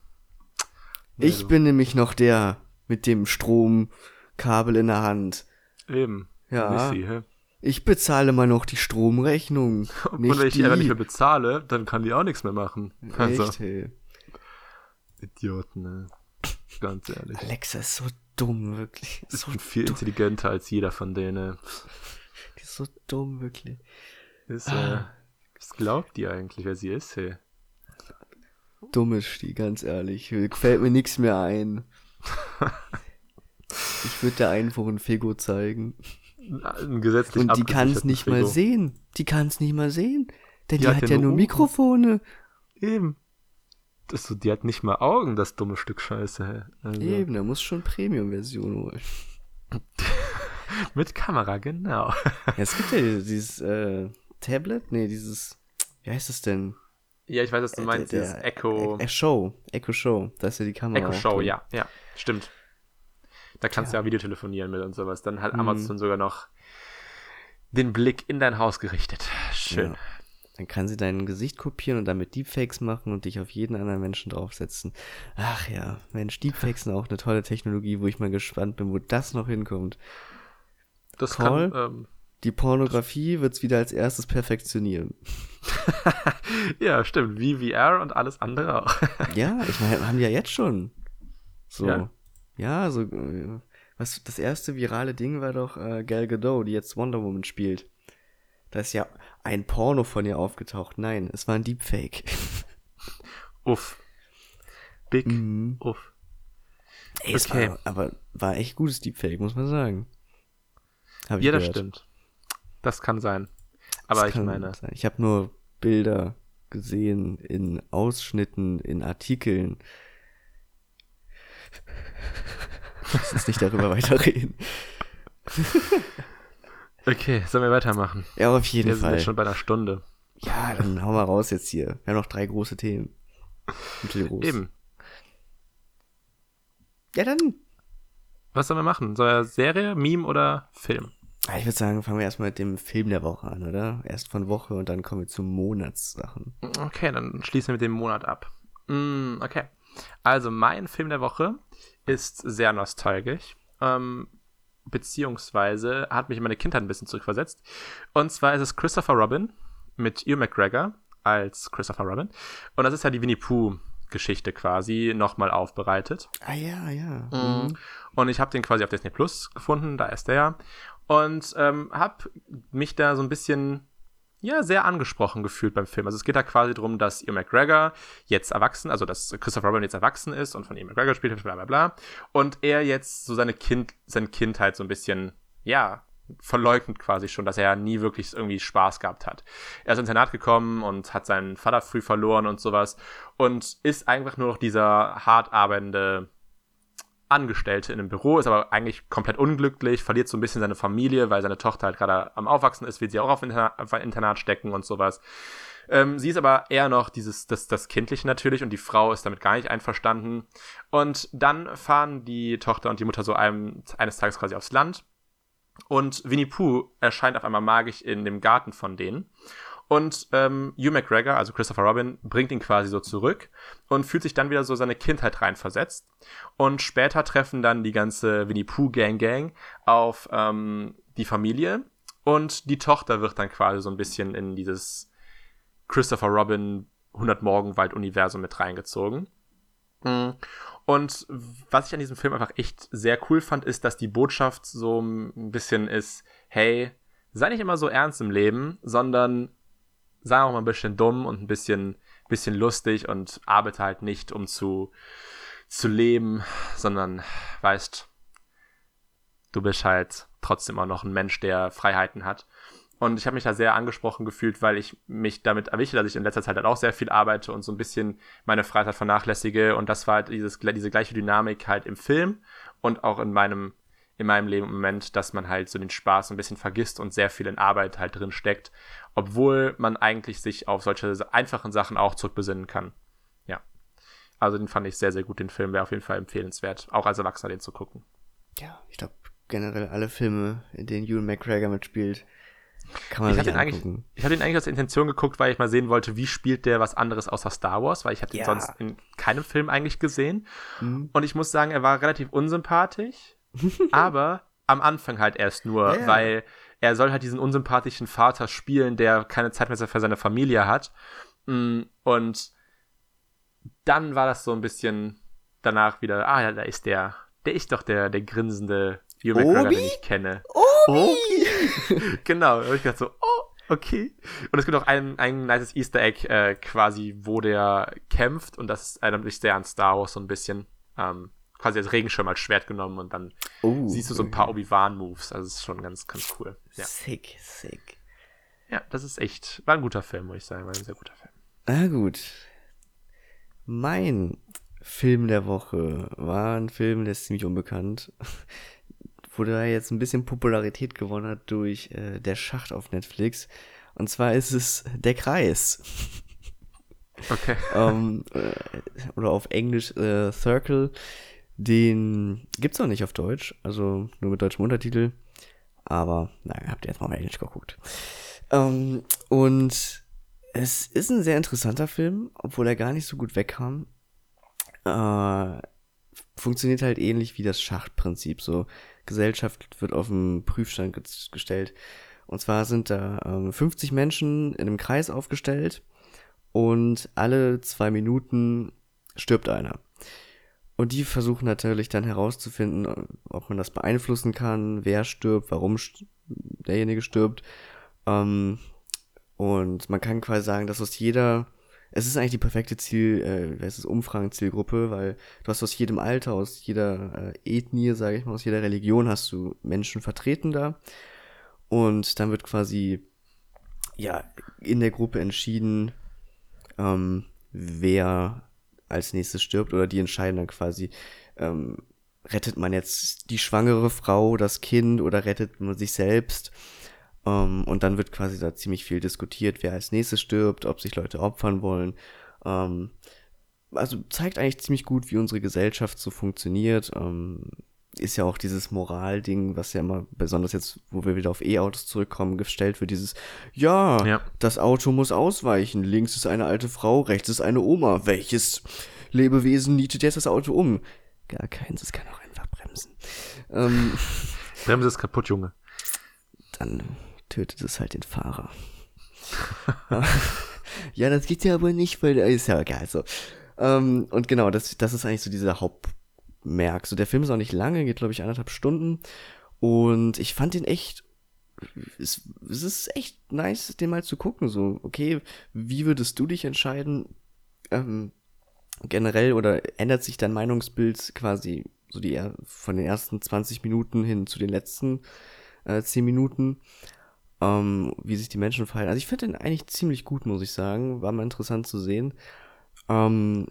Nee, ich du. bin nämlich noch der mit dem Stromkabel in der Hand. Eben. Ja. Missi, hä? Ich bezahle mal noch die Stromrechnung. Und wenn ich die einfach nicht mehr bezahle, dann kann die auch nichts mehr machen. Also. Echt, hey. Idioten, ne? Ganz ehrlich. Alexa ist so dumm, wirklich. So ist viel dumm. intelligenter als jeder von denen. Die ist so dumm, wirklich. Ist, äh, ah. was glaubt die eigentlich, wer sie ist, hey? Dumm ist die, ganz ehrlich. Fällt mir nichts mehr ein. ich würde der einfach ein Fego zeigen. Ein gesetzlich Und die kann es nicht Fego. mal sehen. Die kann es nicht mal sehen. Denn die, die hat, hat, ja nur Ohren. Mikrofone. Eben. Das so, die hat nicht mal Augen, das dumme Stück Scheiße. Also. Eben, da muss schon Premium-Version holen. Mit Kamera, genau. ja, es gibt ja dieses äh, Tablet, nee, dieses, wie heißt das denn? Ja, ich weiß, was du Äh, meinst, der- dieses Echo, Äh, Show. Echo Show. Da ist ja die Kamera. Echo Show, drin. ja, ja, stimmt. Da kannst du ja Videotelefonieren mit und sowas. Dann hat Mhm. Amazon sogar noch den Blick in dein Haus gerichtet. Schön. Ja. Dann kann sie dein Gesicht kopieren und damit Deepfakes machen und dich auf jeden anderen Menschen draufsetzen. Ach ja, Mensch, Deepfakes sind auch eine tolle Technologie, wo ich mal gespannt bin, wo das noch hinkommt. Das Call? kann, ähm, Die Pornografie wird's wieder als erstes perfektionieren. ja, stimmt. Wie VR und alles andere auch. Ja, ich meine, haben ja jetzt schon. So. Ja. Ja, so. äh, Was, das erste virale Ding war doch äh, Gal Gadot, die jetzt Wonder Woman spielt. Da ist ja ein Porno von ihr aufgetaucht. Nein, es war ein Deepfake. Uff. Big Mhm. Uff. Ey, es Okay. war, aber war echt gutes Deepfake, muss man sagen. Hab ich Ja, das stimmt. Das kann sein. Aber Das ich kann meine, sein. Ich habe nur Bilder gesehen in Ausschnitten, in Artikeln. Lass uns nicht darüber weiterreden. okay, sollen wir weitermachen? Ja, auf jeden Wir sind Fall. jetzt schon bei einer Stunde. Ja, dann hau mal raus jetzt hier. Wir haben noch drei große Themen. Mittelgroß. Eben. Ja, dann. Was sollen wir machen? Soll er Serie, Meme oder Film? Ah, Ich würde sagen, fangen wir erstmal mit dem Film der Woche an, oder? Erst von Woche und dann kommen wir zu Monatssachen. Okay, dann schließen wir mit dem Monat ab. Mm, okay. Also, mein Film der Woche ist sehr nostalgisch. Ähm, beziehungsweise hat mich in meine Kindheit ein bisschen zurückversetzt. Und zwar ist es Christopher Robin mit Ewan McGregor als Christopher Robin. Und das ist ja die Winnie Pooh-Geschichte quasi nochmal aufbereitet. Ah ja, ja. Mhm. Und ich habe den quasi auf Disney Plus gefunden, da ist der ja. Und ähm, habe mich da so ein bisschen, ja, sehr angesprochen gefühlt beim Film. Also es geht da quasi darum, dass Ian McGregor jetzt erwachsen, also dass Christopher Robin jetzt erwachsen ist und von Ian McGregor spielt, bla bla bla. Und er jetzt so seine, kind, seine Kindheit so ein bisschen, ja, verleugnet quasi schon, dass er nie wirklich irgendwie Spaß gehabt hat. Er ist ins Internat gekommen und hat seinen Vater früh verloren und sowas und ist einfach nur noch dieser hart arbeitende Angestellte in einem Büro, ist aber eigentlich komplett unglücklich, verliert so ein bisschen seine Familie, weil seine Tochter halt gerade am Aufwachsen ist, will sie auch auf Interna auf ein Internat stecken und sowas. Ähm, sie ist aber eher noch dieses, das, das Kindliche natürlich und die Frau ist damit gar nicht einverstanden. Und dann fahren die Tochter und die Mutter so einem, eines Tages quasi aufs Land und Winnie Pooh erscheint auf einmal magisch in dem Garten von denen. Und ähm, Hugh McGregor, also Christopher Robin, bringt ihn quasi so zurück und fühlt sich dann wieder so seine Kindheit reinversetzt. Und später treffen dann die ganze Winnie Pooh Gang Gang auf ähm, die Familie. Und die Tochter wird dann quasi so ein bisschen in dieses Christopher Robin 100 Morgenwald Universum mit reingezogen. Mhm. Und was ich an diesem Film einfach echt sehr cool fand, ist, dass die Botschaft so ein bisschen ist, hey, sei nicht immer so ernst im Leben, sondern sei auch mal ein bisschen dumm und ein bisschen, bisschen lustig und arbeite halt nicht, um zu, zu leben, sondern weißt, du bist halt trotzdem auch noch ein Mensch, der Freiheiten hat. Und ich habe mich da sehr angesprochen gefühlt, weil ich mich damit erwische, dass ich in letzter Zeit halt auch sehr viel arbeite und so ein bisschen meine Freizeit vernachlässige. Und das war halt dieses, diese gleiche Dynamik halt im Film und auch in meinem, in meinem Leben im Moment, dass man halt so den Spaß ein bisschen vergisst und sehr viel in Arbeit halt drin steckt, obwohl man eigentlich sich auf solche einfachen Sachen auch zurückbesinnen kann. Ja. Also den fand ich sehr, sehr gut, den Film wäre auf jeden Fall empfehlenswert, auch als Erwachsener den zu gucken. Ja, ich glaube generell alle Filme, in denen Ewan McGregor mitspielt, kann man Ich sich angucken. ich hab den eigentlich aus Intention geguckt, weil ich mal sehen wollte, wie spielt der was anderes außer Star Wars, weil ich habe den Ja. sonst in keinem Film eigentlich gesehen. Mhm. Und ich muss sagen, er war relativ unsympathisch, aber am Anfang halt erst nur, ja. weil er soll halt diesen unsympathischen Vater spielen, der keine Zeit mehr für seine Familie hat. Mm, Und dann war das so ein bisschen danach wieder, ah ja, da ist der, der ist doch der, der grinsende Hugh McGregor, Obi? den ich kenne. Obi! genau, da hab ich gedacht so, oh, okay. Und es gibt auch ein, ein nices Easter Egg äh, quasi, wo der kämpft und das erinnert mich sehr an Star Wars so ein bisschen. Ähm, quasi als Regenschirm als Schwert genommen und dann Oh, siehst du so ein paar Obi-Wan-Moves. Also es ist schon ganz, ganz cool. Ja. Sick, sick. ja, das ist echt, war ein guter Film, muss ich sagen, war ein sehr guter Film. Na gut. Mein Film der Woche war ein Film, der ist ziemlich unbekannt. Wo der jetzt ein bisschen Popularität gewonnen hat durch äh, Der Schacht auf Netflix. Und zwar ist es Der Kreis. Okay. ähm, äh, oder auf Englisch äh, Circle. Den gibt's noch nicht auf Deutsch, also nur mit deutschem Untertitel. Aber, naja, habt ihr jetzt mal auf Englisch geguckt. Ähm, und es ist ein sehr interessanter Film, obwohl er gar nicht so gut wegkam. Äh, funktioniert halt ähnlich wie das Schachtprinzip. So, Gesellschaft wird auf den Prüfstand ge gestellt. Und zwar sind da ähm, 50 Menschen in einem Kreis aufgestellt und alle zwei Minuten stirbt einer. Und die versuchen natürlich dann herauszufinden, ob man das beeinflussen kann, wer stirbt, warum derjenige stirbt. Ähm, und man kann quasi sagen, dass aus jeder, es ist eigentlich die perfekte Ziel, äh, es ist Umfragenzielgruppe, weil du hast aus jedem Alter, aus jeder äh, Ethnie, sage ich mal, aus jeder Religion hast du Menschen vertreten da. Und dann wird quasi, ja, in der Gruppe entschieden, ähm, wer als nächstes stirbt oder die entscheiden dann quasi, ähm, rettet man jetzt die schwangere Frau, das Kind oder rettet man sich selbst? Ähm, und dann wird quasi da ziemlich viel diskutiert, wer als nächstes stirbt, ob sich Leute opfern wollen. Ähm, also zeigt eigentlich ziemlich gut, wie unsere Gesellschaft so funktioniert. Ähm, ist ja auch dieses Moralding, was ja immer, besonders jetzt, wo wir wieder auf E-Autos zurückkommen, gestellt wird, dieses, ja, ja, das Auto muss ausweichen, links ist eine alte Frau, rechts ist eine Oma, welches Lebewesen nietet jetzt das Auto um? Gar keins, es kann auch einfach bremsen. Ähm, Bremse ist kaputt, Junge. Dann tötet es halt den Fahrer. ja, das geht ja aber nicht, weil der ist ja egal so. Ähm, und genau, das, das ist eigentlich so dieser Hauptmerk. So, der Film ist auch nicht lange, geht glaube ich anderthalb Stunden. Und ich fand den echt, es, es ist echt nice, den mal zu gucken. So, okay, wie würdest du dich entscheiden? Ähm, generell oder ändert sich dein Meinungsbild quasi so die von den ersten 20 Minuten hin zu den letzten äh, 10 Minuten? ähm, wie sich die Menschen verhalten. Also ich finde den eigentlich ziemlich gut, muss ich sagen. War mal interessant zu sehen. Ähm,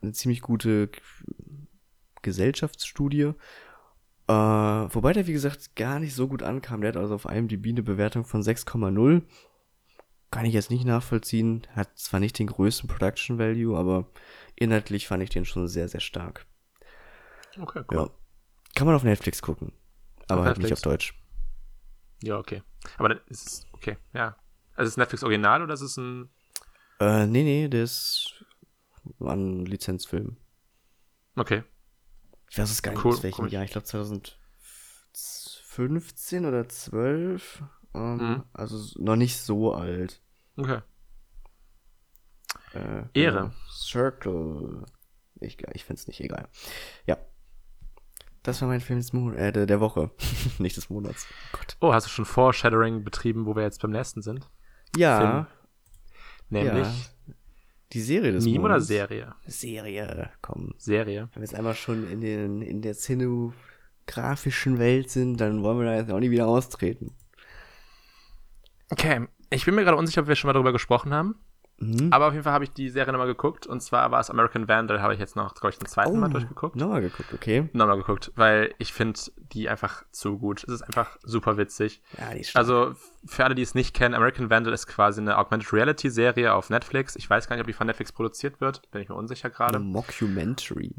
eine ziemlich gute Gesellschaftsstudie. Äh, wobei der, wie gesagt, gar nicht so gut ankam. Der hat also auf IMDb eine Bewertung von 6,0. Kann ich jetzt nicht nachvollziehen. Hat zwar nicht den größten Production Value, aber inhaltlich fand ich den schon sehr, sehr stark. Okay, cool. Ja. Kann man auf Netflix gucken. Aber auf halt Netflix. nicht auf Deutsch. Ja, okay. Aber dann ist es, okay, ja. Also ist es Netflix Original oder ist es ein. Äh, nee, nee, der ist ein Lizenzfilm. Okay. Ich weiß es gar nicht, cool, aus welchem. Jahr. Ich glaube 2015 oder 12. Ähm, mhm. Also noch nicht so alt. Okay. Äh, Ehre. Genau. Circle. Ich, ich finde es nicht egal. Ja, das war mein Film des Mon äh, der Woche, nicht des Monats. Gott. Oh, hast du schon Foreshadowing betrieben, wo wir jetzt beim nächsten sind? Ja. Film. Nämlich ja. Die Serie des Meme Monats. oder Serie? Serie, komm. Serie. Wenn wir jetzt einmal schon in, den, in der cinegrafischen Welt sind, dann wollen wir da jetzt auch nie wieder austreten. Okay, ich bin mir gerade unsicher, ob wir schon mal darüber gesprochen haben. Mhm. Aber auf jeden Fall habe ich die Serie nochmal geguckt. Und zwar war es American Vandal, habe ich jetzt noch, glaube ich, den zweiten oh, Mal durchgeguckt. Nochmal geguckt, okay. Nochmal geguckt, weil ich finde die einfach zu gut. Es ist einfach super witzig. Ja, die ist Also für alle, die es nicht kennen, American Vandal ist quasi eine Augmented Reality Serie auf Netflix. Ich weiß gar nicht, ob die von Netflix produziert wird. Bin ich mir unsicher gerade. Mockumentary.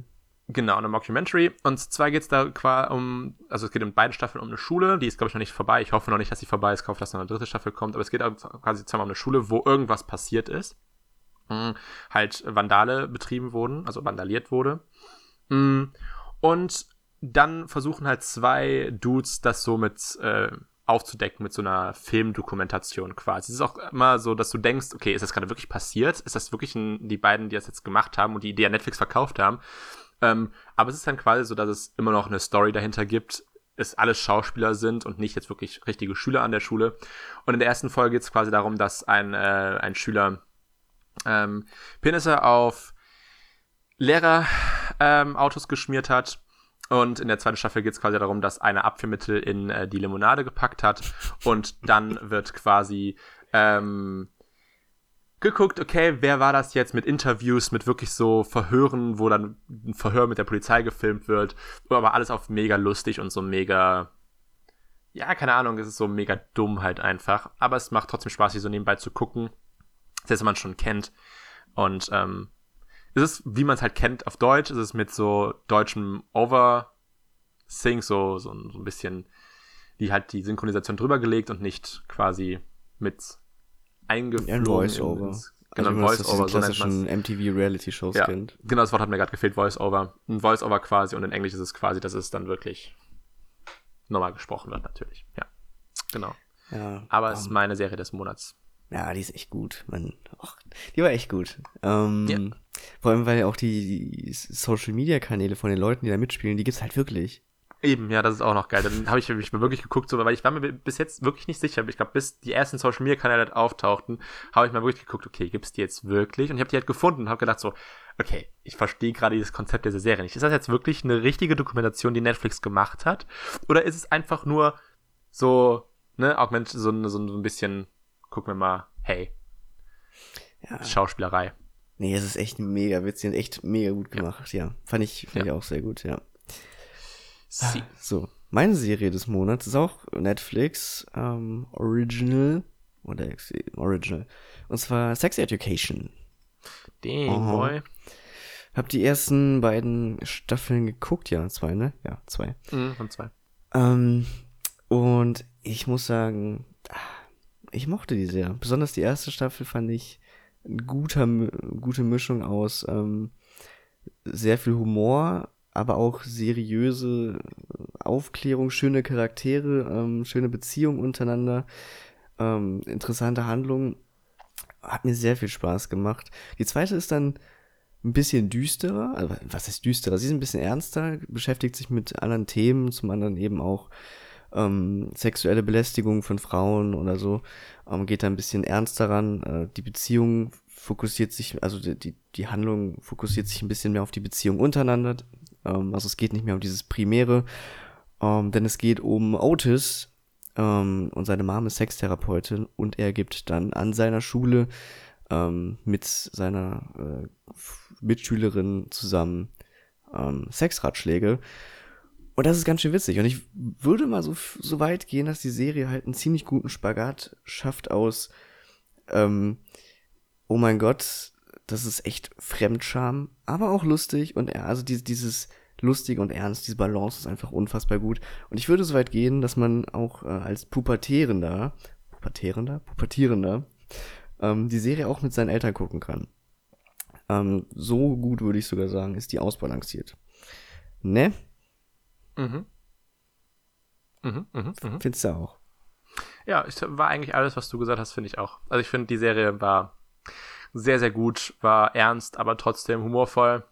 Genau, eine Mockumentary. Und zwar geht es da um, also es geht in beiden Staffeln um eine Schule, die ist, glaube ich, noch nicht vorbei. Ich hoffe noch nicht, dass sie vorbei ist. Ich hoffe, dass noch eine dritte Staffel kommt. Aber es geht quasi zweimal um eine Schule, wo irgendwas passiert ist. Hm, halt Vandale betrieben wurden, also vandaliert wurde. Hm, und dann versuchen halt zwei Dudes das so mit äh, aufzudecken mit so einer Filmdokumentation quasi. Es ist auch immer so, dass du denkst, okay, ist das gerade wirklich passiert? Ist das wirklich ein, die beiden, die das jetzt gemacht haben und die Idee an Netflix verkauft haben? Ähm, aber es ist dann quasi so, dass es immer noch eine Story dahinter gibt, es alles Schauspieler sind und nicht jetzt wirklich richtige Schüler an der Schule. Und in der ersten Folge geht es quasi darum, dass ein, äh, ein Schüler ähm, Penisse auf Lehrerautos ähm, geschmiert hat. Und in der zweiten Staffel geht es quasi darum, dass einer Abführmittel in äh, die Limonade gepackt hat. Und dann wird quasi ähm, geguckt, okay, wer war das jetzt mit Interviews, mit wirklich so Verhören, wo dann ein Verhör mit der Polizei gefilmt wird, aber alles auf mega lustig und so mega, ja, keine Ahnung, es ist so mega dumm halt einfach, aber es macht trotzdem Spaß, hier so nebenbei zu gucken, das man schon kennt. Und ähm, es ist, wie man es halt kennt auf Deutsch, es ist mit so deutschem Over-Sync, so, so, so ein bisschen, die halt die Synchronisation drüber gelegt und nicht quasi mit eingeflogen. Ein Voice-Over. Genau, also, ein Voice-Over, so. MTV-Reality-Shows Ja, kennt. genau, das Wort hat mir gerade gefehlt, Voice-Over. Ein Voice-Over quasi und in Englisch ist es quasi, dass es dann wirklich normal gesprochen wird, natürlich. Ja, genau. Ja, Aber es ist meine Serie des Monats. Ja, die ist echt gut. Man, och, die war echt gut. Ähm, Ja. Vor allem, weil auch die, die Social Media Kanäle von den Leuten, die da mitspielen, die gibt's halt wirklich. Eben, ja, das ist auch noch geil. Dann habe ich mich wirklich geguckt, so, weil ich war mir bis jetzt wirklich nicht sicher. Ich glaube, bis die ersten Social Media Kanäle halt auftauchten, habe ich mal wirklich geguckt, okay, gibt's die jetzt wirklich? Und ich habe die halt gefunden und habe gedacht so, okay, ich verstehe gerade dieses Konzept dieser Serie nicht. Ist das jetzt wirklich eine richtige Dokumentation, die Netflix gemacht hat? Oder ist es einfach nur so, ne, Augment, so, ein- so ein bisschen, gucken wir mal, hey, Ja. Schauspielerei. Nee, es ist echt mega witzig und echt mega gut gemacht, ja. Fand ich, fand Ja. ich auch sehr gut, ja. Sie. So, meine Serie des Monats ist auch Netflix ähm, Original oder Original. Und zwar Sex Education. Dang, Aha. boy. Hab die ersten beiden Staffeln geguckt, ja, zwei, ne? Ja, zwei. Mhm, und zwei. Ähm, und ich muss sagen, ah, ich mochte die sehr. Besonders die erste Staffel fand ich ein guter, Mi- gute Mischung aus ähm, sehr viel Humor, aber auch seriöse Aufklärung, schöne Charaktere, ähm, schöne Beziehungen untereinander, ähm, interessante Handlungen. Hat mir sehr viel Spaß gemacht. Die zweite ist dann ein bisschen düsterer, also was heißt düsterer? Sie ist ein bisschen ernster, beschäftigt sich mit anderen Themen, zum anderen eben auch ähm, sexuelle Belästigung von Frauen oder so, ähm, geht da ein bisschen ernster ran. Äh, die Beziehung fokussiert sich, also die, die, die Handlung fokussiert sich ein bisschen mehr auf die Beziehung untereinander. Ähm, also es geht nicht mehr um dieses Primäre, ähm, denn es geht um Otis ähm, und seine Mom ist Sextherapeutin und er gibt dann an seiner Schule ähm, mit seiner äh, Mitschülerin zusammen ähm, Sexratschläge. Und das ist ganz schön witzig. Und ich würde mal so, so weit gehen, dass die Serie halt einen ziemlich guten Spagat schafft aus, ähm, oh mein Gott, das ist echt Fremdscham, aber auch lustig. Und also dieses, dieses lustig und ernst, diese Balance ist einfach unfassbar gut. Und ich würde so weit gehen, dass man auch äh, als Pubertierender, Pubertierender, Pubertierender, ähm, die Serie auch mit seinen Eltern gucken kann. Ähm, so gut würde ich sogar sagen, ist die ausbalanciert. Ne? Mhm. Mhm, mhm, mhm. Findest du auch? Ja, ich, war eigentlich alles, was du gesagt hast, finde ich auch. Also ich finde, die Serie war sehr, sehr gut, war ernst, aber trotzdem humorvoll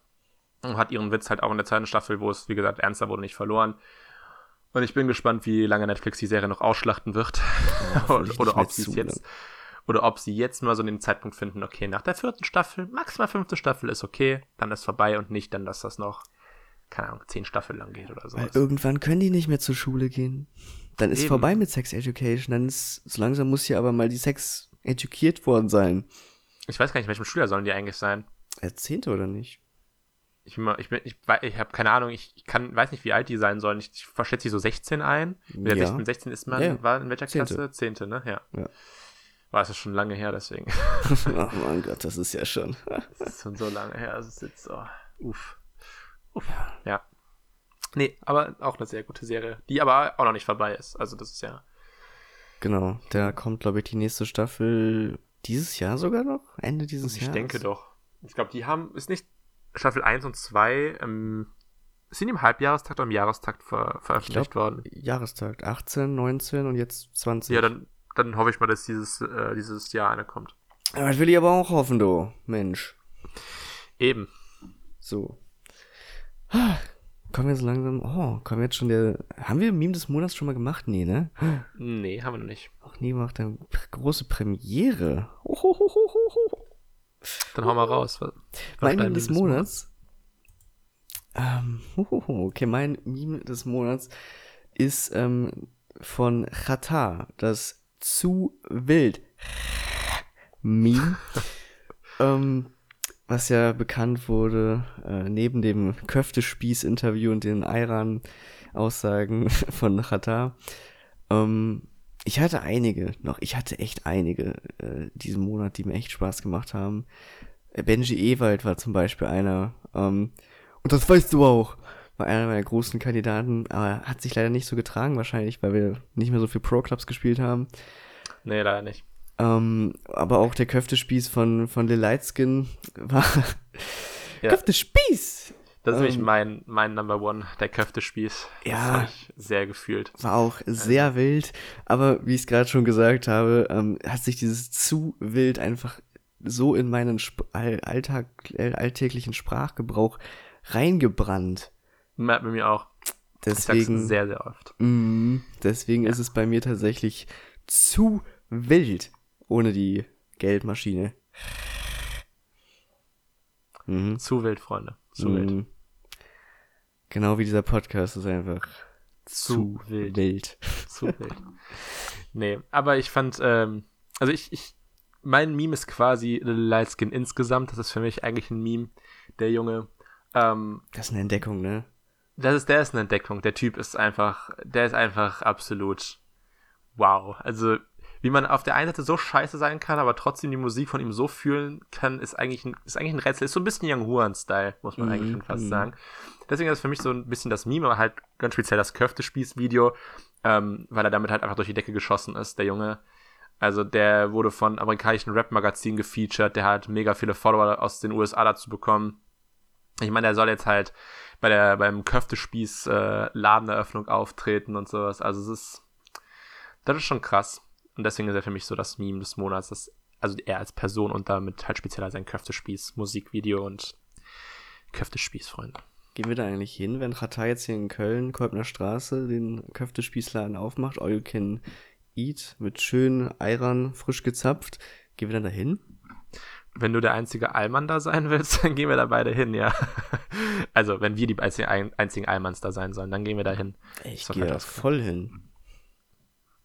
und hat ihren Witz halt auch in der zweiten Staffel, wo es, wie gesagt, ernster wurde, nicht verloren. Und ich bin gespannt, wie lange Netflix die Serie noch ausschlachten wird. ich oder, mehr ob sie jetzt, oder ob sie jetzt mal so den Zeitpunkt finden, okay, nach der vierten Staffel, maximal fünfte Staffel ist okay, dann ist vorbei und nicht dann, dass das noch, keine Ahnung, zehn Staffeln lang geht oder so. Weil irgendwann können die nicht mehr zur Schule gehen. Dann ist Eben. vorbei mit Sex Education. Dann ist, so langsam muss hier aber mal die Sex edukiert worden sein. Ich weiß gar nicht, welchem Schüler sollen die eigentlich sein. Er zehnte oder nicht? Ich bin mal, ich bin, ich, ich habe keine Ahnung, ich ich kann, weiß nicht, wie alt die sein sollen. Ich, ich verschätze sie so 16 ein. Wer Ja. 16, 16 ist man, Ja, ja. war in welcher Zehnte. Klasse? Zehnte, ne? Ja. Ja. War es ist schon lange her, deswegen. Ach mein Gott, das ist ja schon. Das ist schon so lange her. Das ist jetzt so. Uff. Uff. Ja. Nee, aber auch eine sehr gute Serie, die aber auch noch nicht vorbei ist. Also das ist ja. Genau, da kommt, glaube ich, die nächste Staffel dieses Jahr sogar noch? Ende dieses Ich Jahres? denke doch. Ich glaube, die haben, ist nicht Staffel 1 und 2, ähm, sind im Halbjahrestakt oder im Jahrestakt ver Ich veröffentlicht glaub, worden? Jahrestag 18, 19 und jetzt 20. Ja, dann, dann hoffe ich mal, dass dieses, äh, dieses Jahr eine kommt. Ja, das will ich aber auch hoffen, du. Mensch. Eben. So. Kommen wir jetzt langsam. Oh, kommen wir jetzt schon der. Haben wir Meme des Monats schon mal gemacht? Nee, ne? Nee, haben wir noch nicht. Noch nie gemacht. Eine große Premiere. Hohohohoho. Dann hau mal raus. Was, Mein Meme des Monats. Ähm, okay, mein Meme des Monats ist ähm, von Chata, das zu wild Meme. ähm, was ja bekannt wurde, äh, neben dem Köftespieß-Interview und den Iran-Aussagen von Chata. Ähm, ich hatte einige noch, ich hatte echt einige äh, diesen Monat, die mir echt Spaß gemacht haben. Benji Ewald war zum Beispiel einer. Ähm, und das weißt du auch. War einer meiner großen Kandidaten, aber hat sich leider nicht so getragen wahrscheinlich, weil wir nicht mehr so viel Pro-Clubs gespielt haben. Nee, leider nicht. Ähm, aber auch der Köftespieß von, von Lil Lightskin war Ja. Köftespieß! Das ist nämlich Ähm, mein, mein Number One, der Köftespieß. Das Ja. habe ich sehr gefühlt. War auch sehr wild, aber wie ich es gerade schon gesagt habe, ähm, hat sich dieses zu wild einfach so in meinen Sp All Alltag, äh, alltäglichen Sprachgebrauch reingebrannt. Bei bei mir auch. Ich Deswegen, sehr, sehr oft. mm, deswegen ist es bei mir tatsächlich zu wild ohne die Geldmaschine. Mhm. Zu wild, Freunde. Zu wild. Mhm. Genau wie dieser Podcast ist einfach Zu wild. wild. Zu wild. Nee, aber ich fand, ähm, also ich, ich, mein Meme ist quasi Little Lightskin insgesamt. Das ist für mich eigentlich ein Meme. Der Junge, ähm, Das ist eine Entdeckung, ne? das ist, der ist eine Entdeckung. Der Typ ist einfach, der ist einfach absolut wow. Also, wie man auf der einen Seite so scheiße sein kann, aber trotzdem die Musik von ihm so fühlen kann, ist eigentlich ein, ist eigentlich ein Rätsel. Ist so ein bisschen Young Huan-Style, muss man Mhm, eigentlich schon fast mhm. sagen. Deswegen ist für mich so ein bisschen das Meme, aber halt ganz speziell das Köftespieß-Video, ähm, weil er damit halt einfach durch die Decke geschossen ist, der Junge. Also der wurde von amerikanischen Rap-Magazinen gefeatured, der hat mega viele Follower aus den USA dazu bekommen. Ich meine, der soll jetzt halt bei der beim Köftespieß äh, Ladeneröffnung auftreten und sowas. Also es ist das ist schon krass und deswegen ist er für mich so das Meme des Monats, das also er als Person und damit halt spezieller sein Köftespieß Musikvideo und Köftespieß Freunde. Gehen wir da eigentlich hin, wenn Chata jetzt hier in Köln, Kolbner Straße, den Köftespießladen aufmacht, All You Can Eat, mit schönen Eirern, frisch gezapft, gehen wir dann da hin? Wenn du der einzige Allmann da sein willst, dann gehen wir da beide hin, ja. Also, wenn wir die einzigen, Allmanns da sein sollen, dann gehen wir da hin. Ich gehe da halt das- voll hin.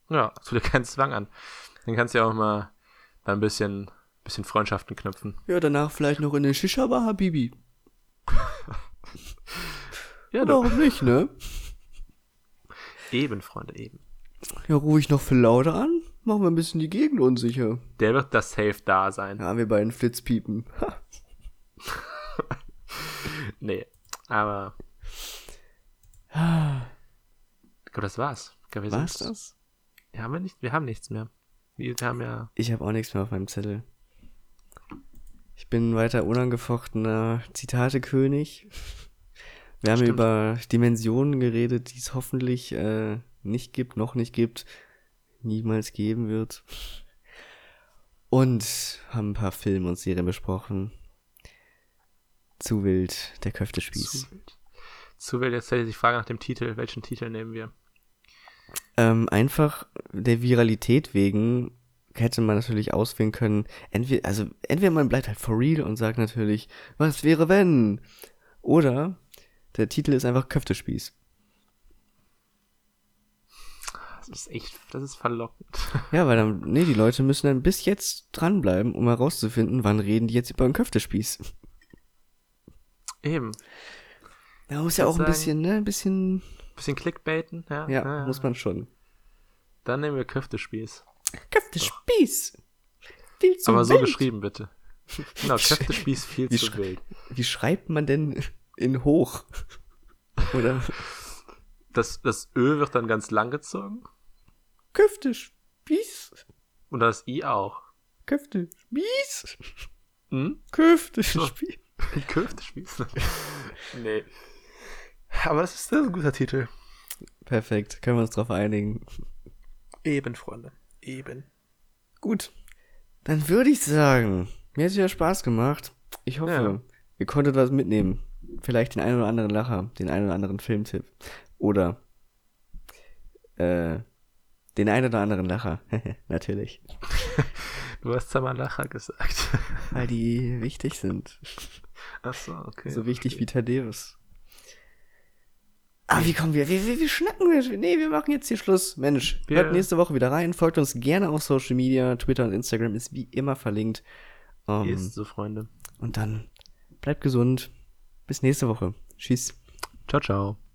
Ja, tu dir keinen Zwang an. Dann kannst du ja auch mal da ein bisschen, bisschen Freundschaften knüpfen. Ja, danach vielleicht noch in den Shisha-Bar, Habibi. Ja, du. Warum nicht, ne? Eben, Freunde, eben. Ja, rufe ich noch für lauter an? Machen wir ein bisschen die Gegend unsicher. Der wird das safe da sein. Ja, wir beiden Flitzpiepen. Nee, aber. Ich glaube, das war's. Ich glaub, War's das? Ja, haben wir nicht, wir haben nichts mehr. Wir wir haben ja. Ich habe auch nichts mehr auf meinem Zettel. Ich bin weiter unangefochtener Zitatekönig. Wir haben Stimmt. über Dimensionen geredet, die es hoffentlich äh, nicht gibt, noch nicht gibt, niemals geben wird. Und haben ein paar Filme und Serien besprochen. Zu wild, der Köftespieß. Zu wild. Zu wild. Jetzt stelle ich die Frage nach dem Titel. Welchen Titel nehmen wir? Ähm, einfach der Viralität wegen hätte man natürlich auswählen können, entweder, also entweder man bleibt halt for real und sagt natürlich, was wäre wenn? Oder der Titel ist einfach Köftespieß. Das ist echt, das ist verlockend. Ja, weil dann, nee, die Leute müssen dann bis jetzt dranbleiben, um herauszufinden, wann reden die jetzt über einen Köftespieß. Eben. Da muss ja auch ein sagen- bisschen, ne, ein bisschen, Bisschen Clickbaiten, ja. ja, muss man schon. Dann nehmen wir Köftespieß. Köftespieß! Viel zu Aber so wild. geschrieben, bitte. Genau, Köftespieß viel Wie zu wild. Wie schreibt man denn in hoch? Oder Das, das Ö wird dann ganz lang gezogen Köftespieß? und das I auch. Köftespieß? Hm? Köftespieß? Köftespieß. nee. Aber das ist, das ist ein guter Titel. Perfekt, können wir uns drauf einigen. Eben, Freunde. Eben. Gut, dann würde ich sagen, mir hat es wieder Spaß gemacht. Ich hoffe, Ja. ihr konntet was mitnehmen. Vielleicht den einen oder anderen Lacher, den einen oder anderen Filmtipp. Oder äh, den einen oder anderen Lacher. Natürlich. Du hast Zamalacha gesagt. Weil die wichtig sind. Ach so, okay. so wichtig wie Thaddeus. Ah, wie kommen wir? Wir, wir, wir schnacken. Wir, nee, wir machen jetzt hier Schluss. Mensch, Wir- hört nächste Woche wieder rein. Folgt uns gerne auf Social Media. Twitter und Instagram ist wie immer verlinkt. Ähm, Ist so, Freunde. Und dann bleibt gesund. Bis nächste Woche. Tschüss. Ciao, ciao.